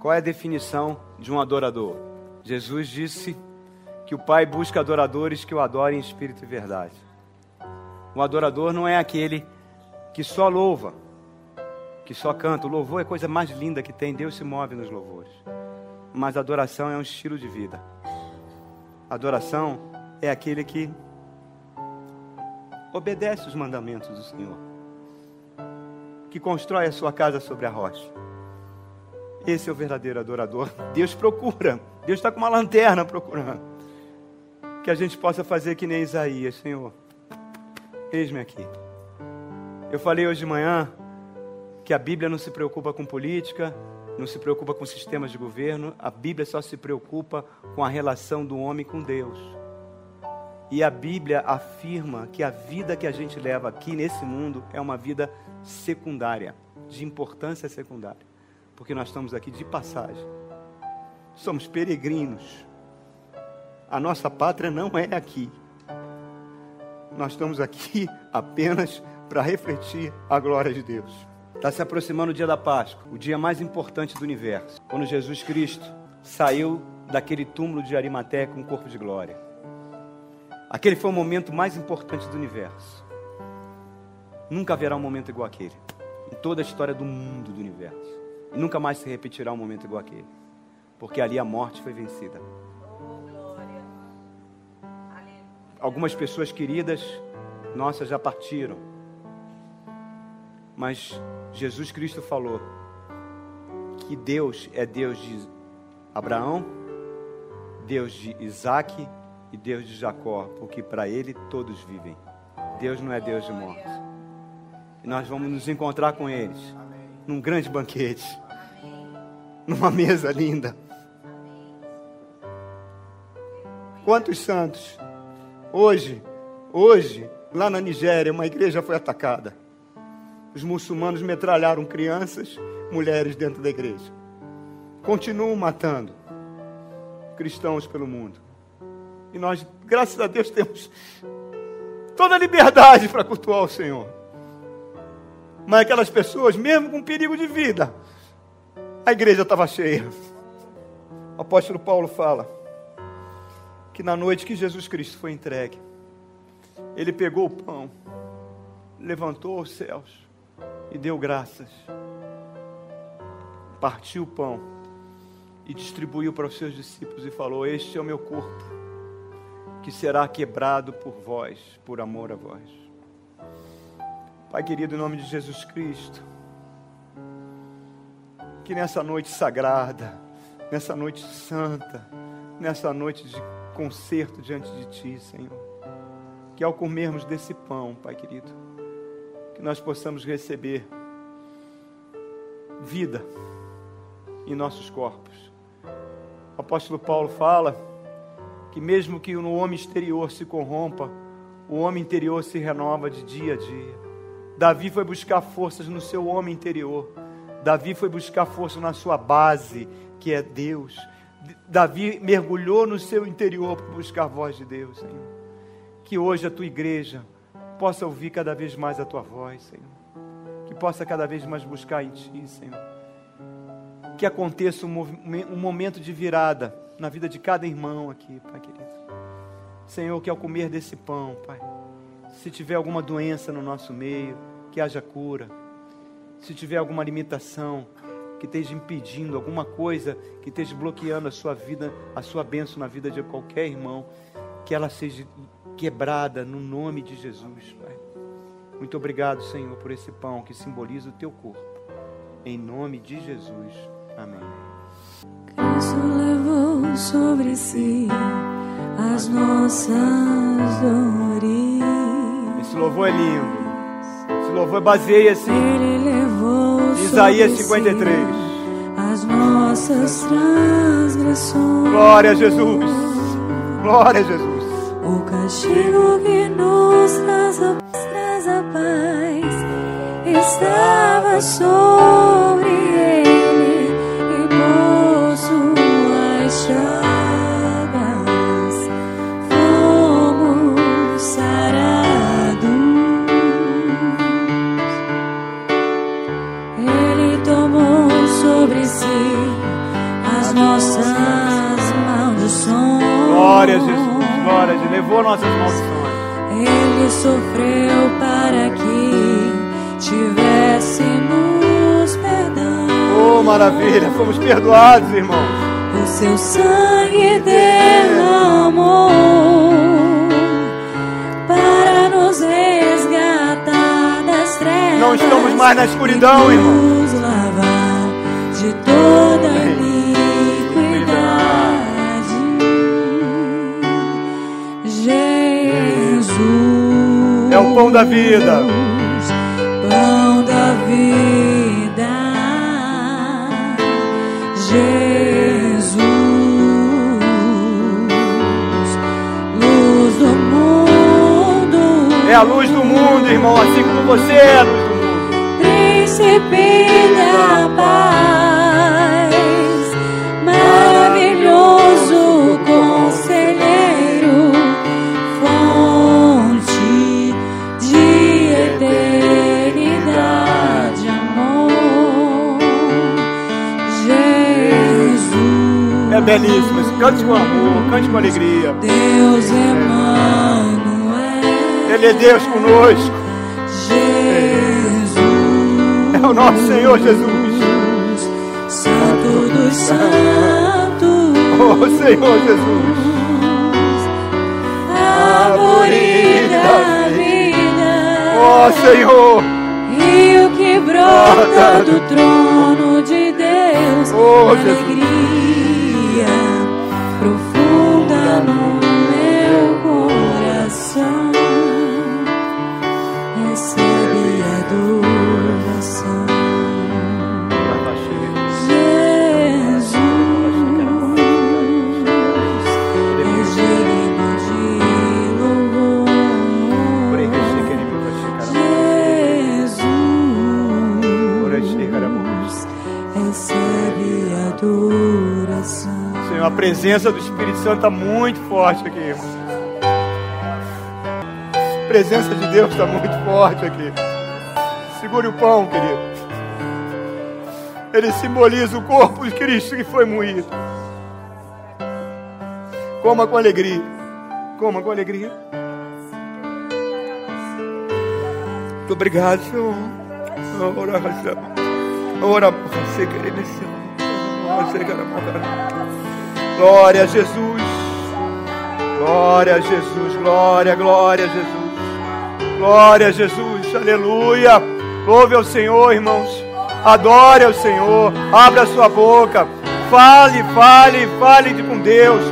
Qual é a definição de um adorador? Jesus disse que o Pai busca adoradores que o adorem em espírito e verdade. Um adorador não é aquele que só louva, que só canta. O louvor é a coisa mais linda que tem. Deus se move nos louvores. Mas adoração é um estilo de vida. Adoração é aquele que obedece os mandamentos do Senhor, que constrói a sua casa sobre a rocha. Esse é o verdadeiro adorador. Deus procura, Deus está com uma lanterna procurando. Que a gente possa fazer que nem Isaías, Senhor. Eis-me aqui. Eu falei hoje de manhã que a Bíblia não se preocupa com política, não se preocupa com sistemas de governo, a Bíblia só se preocupa com a relação do homem com Deus. E a Bíblia afirma que a vida que a gente leva aqui nesse mundo é uma vida secundária, de importância secundária, porque nós estamos aqui de passagem. Somos peregrinos. A nossa pátria não é aqui. Nós estamos aqui apenas para refletir a glória de Deus. Está se aproximando o dia da Páscoa, o dia mais importante do universo, quando Jesus Cristo saiu daquele túmulo de Arimaté com um corpo de glória. Aquele foi o momento mais importante do universo. Nunca haverá um momento igual aquele. Em toda a história do mundo, do universo. E nunca mais se repetirá um momento igual aquele. Porque ali a morte foi vencida. Algumas pessoas queridas, nossas, já partiram. Mas Jesus Cristo falou que Deus é Deus de Abraão, Deus de Isaac e Deus de Jacó, porque para ele todos vivem. Deus não é Deus de mortos. E nós vamos nos encontrar com eles num grande banquete, numa mesa linda. Quantos santos? Hoje, hoje, lá na Nigéria, uma igreja foi atacada. Os muçulmanos metralharam crianças, mulheres dentro da igreja. Continuam matando cristãos pelo mundo. E nós, graças a Deus, temos toda a liberdade para cultuar o Senhor. Mas aquelas pessoas, mesmo com perigo de vida, a igreja estava cheia. O apóstolo Paulo fala que na noite que Jesus Cristo foi entregue, ele pegou o pão, levantou os céus e deu graças. Partiu o pão e distribuiu para os seus discípulos e falou: Este é o meu corpo que será quebrado por vós, por amor a vós. Pai querido, em nome de Jesus Cristo, que nessa noite sagrada, nessa noite santa, nessa noite de concerto diante de Ti, Senhor, que ao comermos desse pão, Pai querido, que nós possamos receber vida em nossos corpos. O apóstolo Paulo fala que mesmo que no homem exterior se corrompa, o homem interior se renova de dia a dia. Davi foi buscar forças no seu homem interior. Davi foi buscar força na sua base, que é Deus. Davi mergulhou no seu interior para buscar a voz de Deus, Senhor. Que hoje a tua igreja possa ouvir cada vez mais a tua voz, Senhor. Que possa cada vez mais buscar em ti, Senhor. Que aconteça um, um momento de virada na vida de cada irmão aqui, Pai querido. Senhor, que ao comer desse pão, Pai, se tiver alguma doença no nosso meio, que haja cura. Se tiver alguma limitação que esteja impedindo, alguma coisa que esteja bloqueando a sua vida, a sua bênção na vida de qualquer irmão, que ela seja quebrada no nome de Jesus, Pai. Muito obrigado, Senhor, por esse pão que simboliza o teu corpo. Em nome de Jesus. Amém. Cristo levou sobre si as nossas dores. Esse louvor é lindo. Esse louvor baseia-se em Isaías sobre 53. si as nossas transgressões. Glória a Jesus. Glória a Jesus. Castigo que nos traz a, traz a paz estava sobre ele A. Levou nossas maldições. Ele sofreu para que tivéssemos perdão. Oh, maravilha. Fomos perdoados, irmãos. O seu sangue derramou para nos resgatar das trevas. Não estamos mais na escuridão, irmão. Nos lavar de toda pão da vida. Pão da vida. Jesus. Luz do mundo. É a luz do mundo, irmão. Assim como você é a luz do mundo. Príncipe da paz, Cante com amor, cante com alegria. Deus Emmanuel, Ele é Deus conosco. Jesus. É o nosso Senhor Jesus. Santo dos Santos, Oh, Senhor Jesus. da vida, Oh, Senhor. rio que brota do trono de Deus, Oh, alegria profunda presença do Espírito Santo está muito forte aqui. A presença de Deus está muito forte aqui. Segure o pão, querido. Ele simboliza o corpo de Cristo que foi moído. Coma com alegria. Coma com alegria. Muito obrigado, Senhor. Ora, ora, você nesse você querer Glória a Jesus. Glória a Jesus. Glória, glória a Jesus. Glória a Jesus. Aleluia. Louve ao Senhor, irmãos. Adore ao Senhor. Abra a sua boca. Fale, fale, fale com Deus.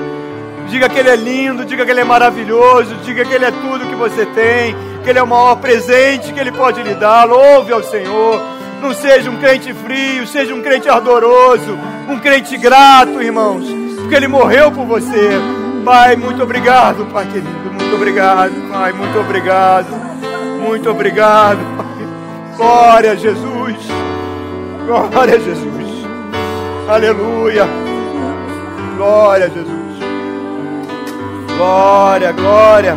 Diga que Ele é lindo, diga que Ele é maravilhoso, diga que Ele é tudo que você tem, que Ele é o maior presente que Ele pode lhe dar. Louve ao Senhor. Não seja um crente frio, seja um crente ardoroso, um crente grato, irmãos, porque Ele morreu por você. Pai, muito obrigado, Pai querido, muito obrigado, Pai, muito obrigado, muito obrigado, Pai. Glória a Jesus, glória a Jesus, aleluia, glória a Jesus. Glória, glória.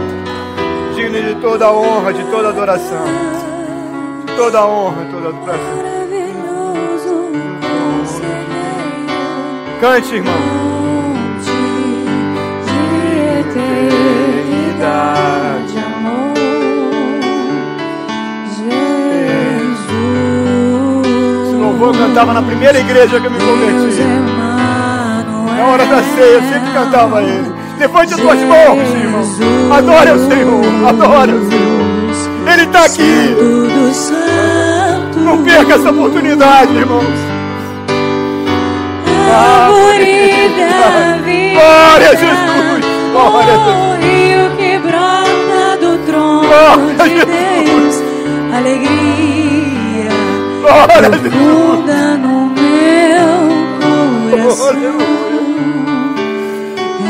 Digno de toda honra, de toda adoração. De toda honra, toda adoração. Cante, irmão. Louvor cantava na primeira igreja que eu me Deus converti. Emmanuel. Na hora da ceia, eu sempre cantava ele. Levante as tuas mãos, irmão. Adore o Senhor. Adore o Senhor. Ele está aqui. Não perca essa oportunidade, irmãos. Vida. Glória a Jesus. Glória a Jesus. Glória a de. Deus. Alegria Glória profunda no meu coração.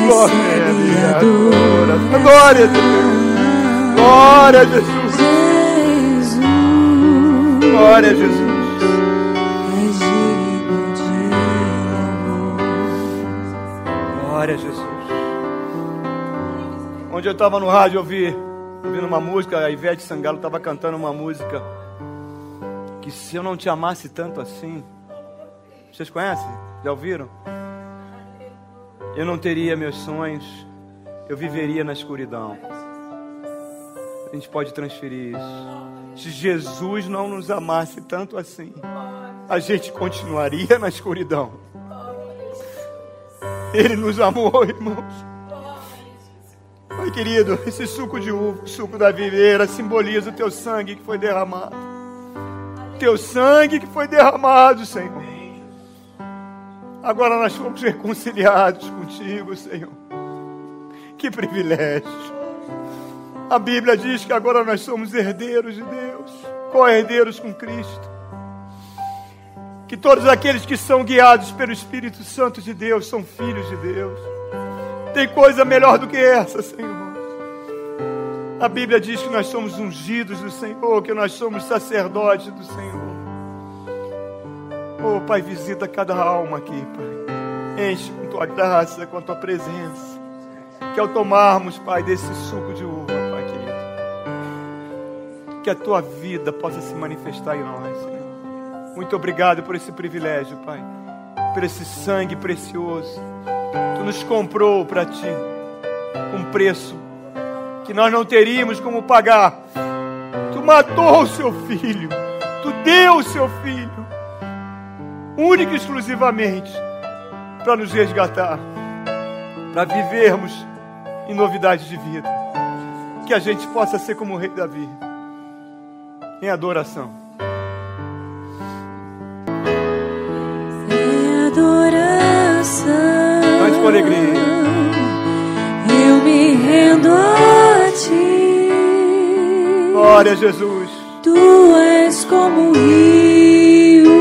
Recebe a Glória, glória a Deus. Glória a Jesus. Jesus. Glória a Jesus. Glória a Jesus. Onde eu estava no rádio, eu ouvi, ouvindo uma música, a Ivete Sangalo estava cantando uma música que se eu não te amasse tanto assim, vocês conhecem? Já ouviram? Eu não teria meus sonhos, eu viveria na escuridão. A gente pode transferir isso. Se Jesus não nos amasse tanto assim, a gente continuaria na escuridão. Ele nos amou, irmãos. Pai querido, esse suco de uva, suco da videira, simboliza o teu sangue que foi derramado. Teu sangue que foi derramado, Senhor. Agora nós fomos reconciliados contigo, Senhor. Que privilégio. A Bíblia diz que agora nós somos herdeiros de Deus, co-herdeiros com Cristo. Que todos aqueles que são guiados pelo Espírito Santo de Deus são filhos de Deus. Tem coisa melhor do que essa, Senhor. A Bíblia diz que nós somos ungidos do Senhor, que nós somos sacerdotes do Senhor. Oh, Pai, visita cada alma aqui, Pai. Enche com tua graça, com a tua presença. Que ao tomarmos, Pai, desse suco de uva, Pai querido, que a tua vida possa se manifestar em nós, Senhor. Muito obrigado por esse privilégio, Pai. Por esse sangue precioso. Tu nos comprou para ti um preço que nós não teríamos como pagar. Tu matou o seu filho. Tu deu o seu filho. Único e exclusivamente para nos resgatar. Para vivermos em novidade de vida. Que a gente possa ser como o rei Davi. Em adoração. Com alegria. Eu me rendo a ti. Glória a Jesus. Tu és como um rio,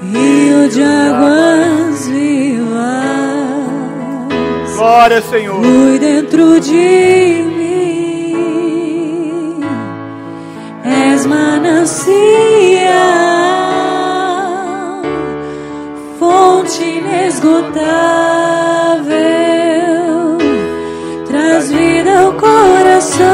rio de águas vivas. Glória, Senhor. Flui dentro de mim, és manancial, inesgotável, traz vida ao coração,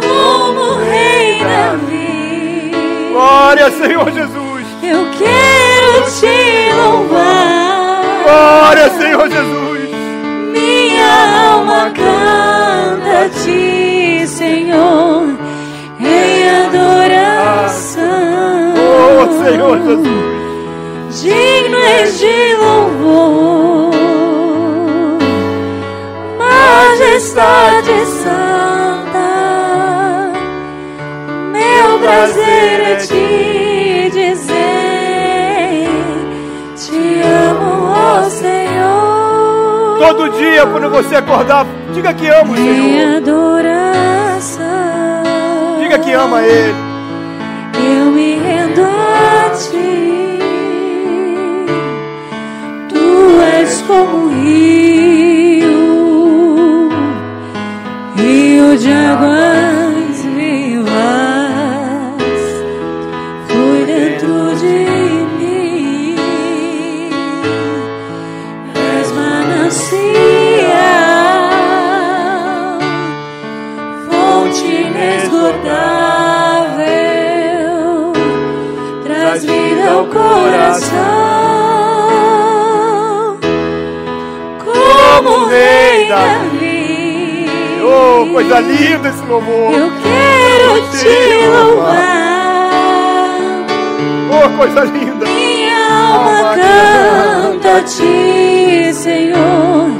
como Rei Davi. Glória, Senhor Jesus. Eu quero te louvar. Glória, Senhor Jesus. Minha alma canta a ti, Senhor, Senhor Jesus. Digno és de louvor, majestade santa. Meu prazer é te dizer: Te amo, ó Senhor. Todo dia, quando você acordar, diga que ama o Em Senhor. adoração. Diga que ama Ele. Eu me como rio, rio de águas vivas. Flui dentro de mim. És manancial, fonte inesgotável, traz vida ao coração, como o rei Davi. Oh, coisa linda esse louvor. Eu quero te louvar. Oh, coisa linda! Minha alma canta a ti, Senhor,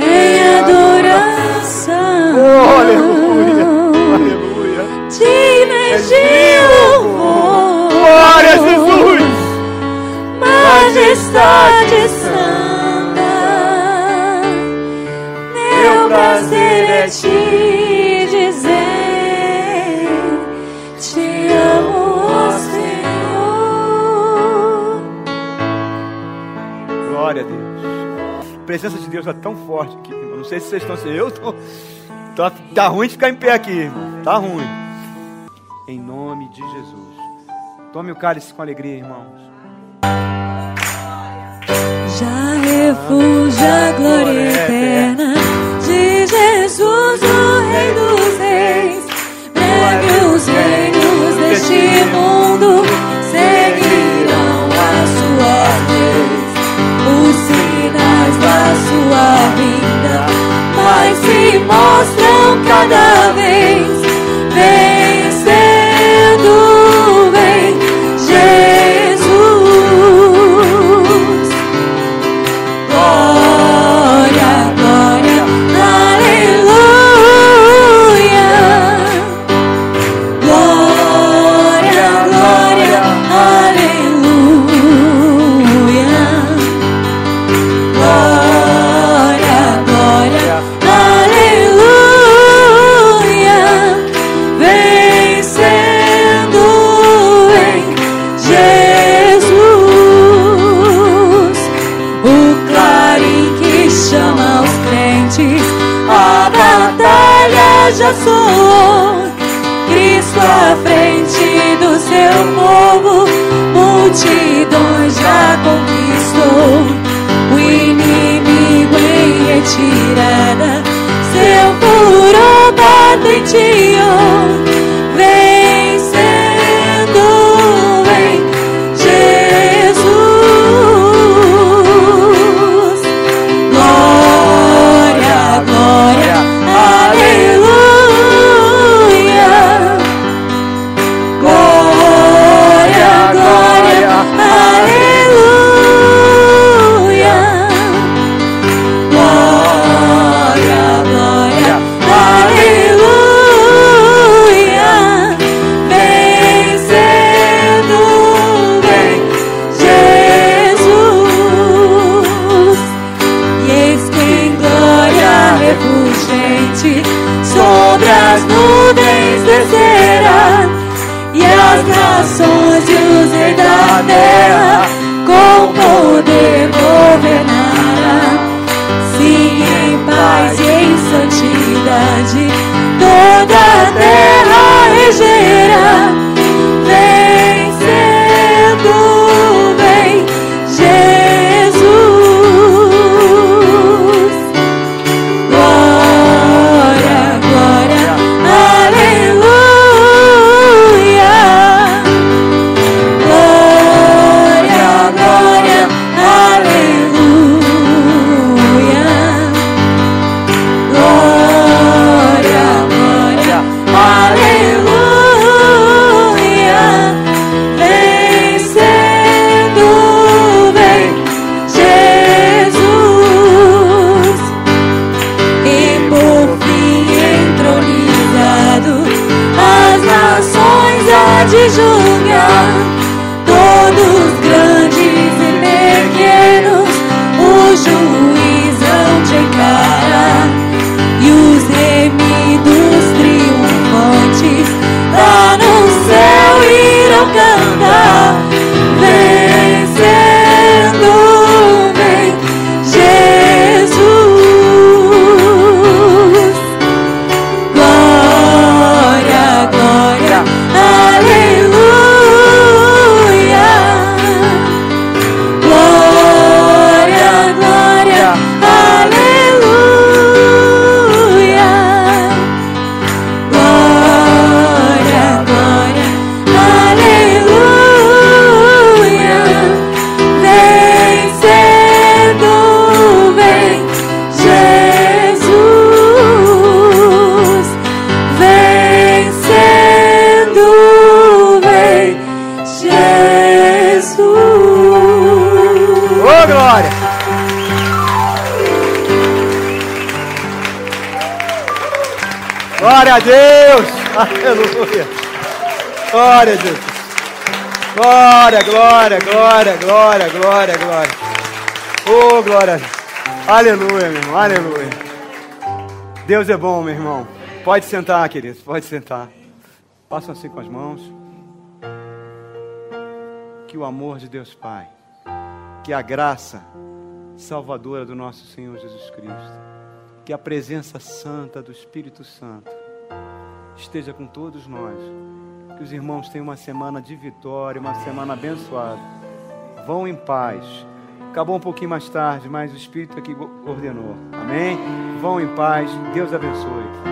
em adoração. Oh, aleluia! Aleluia! Dignas de louvor. Glória a Jesus! Majestade te dizer, te amo, ó Senhor. Glória a Deus. A presença de Deus é tão forte aqui, irmão. Não sei se vocês estão assim. Eu tô. Tá, tá ruim de ficar em pé aqui, irmão. Tá ruim. Em nome de Jesus. Tome o cálice com alegria, irmãos. Já refúgio a glória eterna se mostram cada vez. Soou. Cristo à frente do seu povo, multidões já conquistou. O inimigo em retirada, seu furor patenteou. Glória, glória, glória, glória, glória. Oh, glória. Aleluia, meu irmão, aleluia. Deus é bom, meu irmão. Pode sentar, queridos, pode sentar. Passam assim com as mãos. Que o amor de Deus Pai, que a graça salvadora do nosso Senhor Jesus Cristo, que a presença santa do Espírito Santo esteja com todos nós os irmãos tenham uma semana de vitória, uma semana abençoada. Vão em paz. Acabou um pouquinho mais tarde, mas o Espírito aqui ordenou. Amém? Vão em paz. Deus abençoe.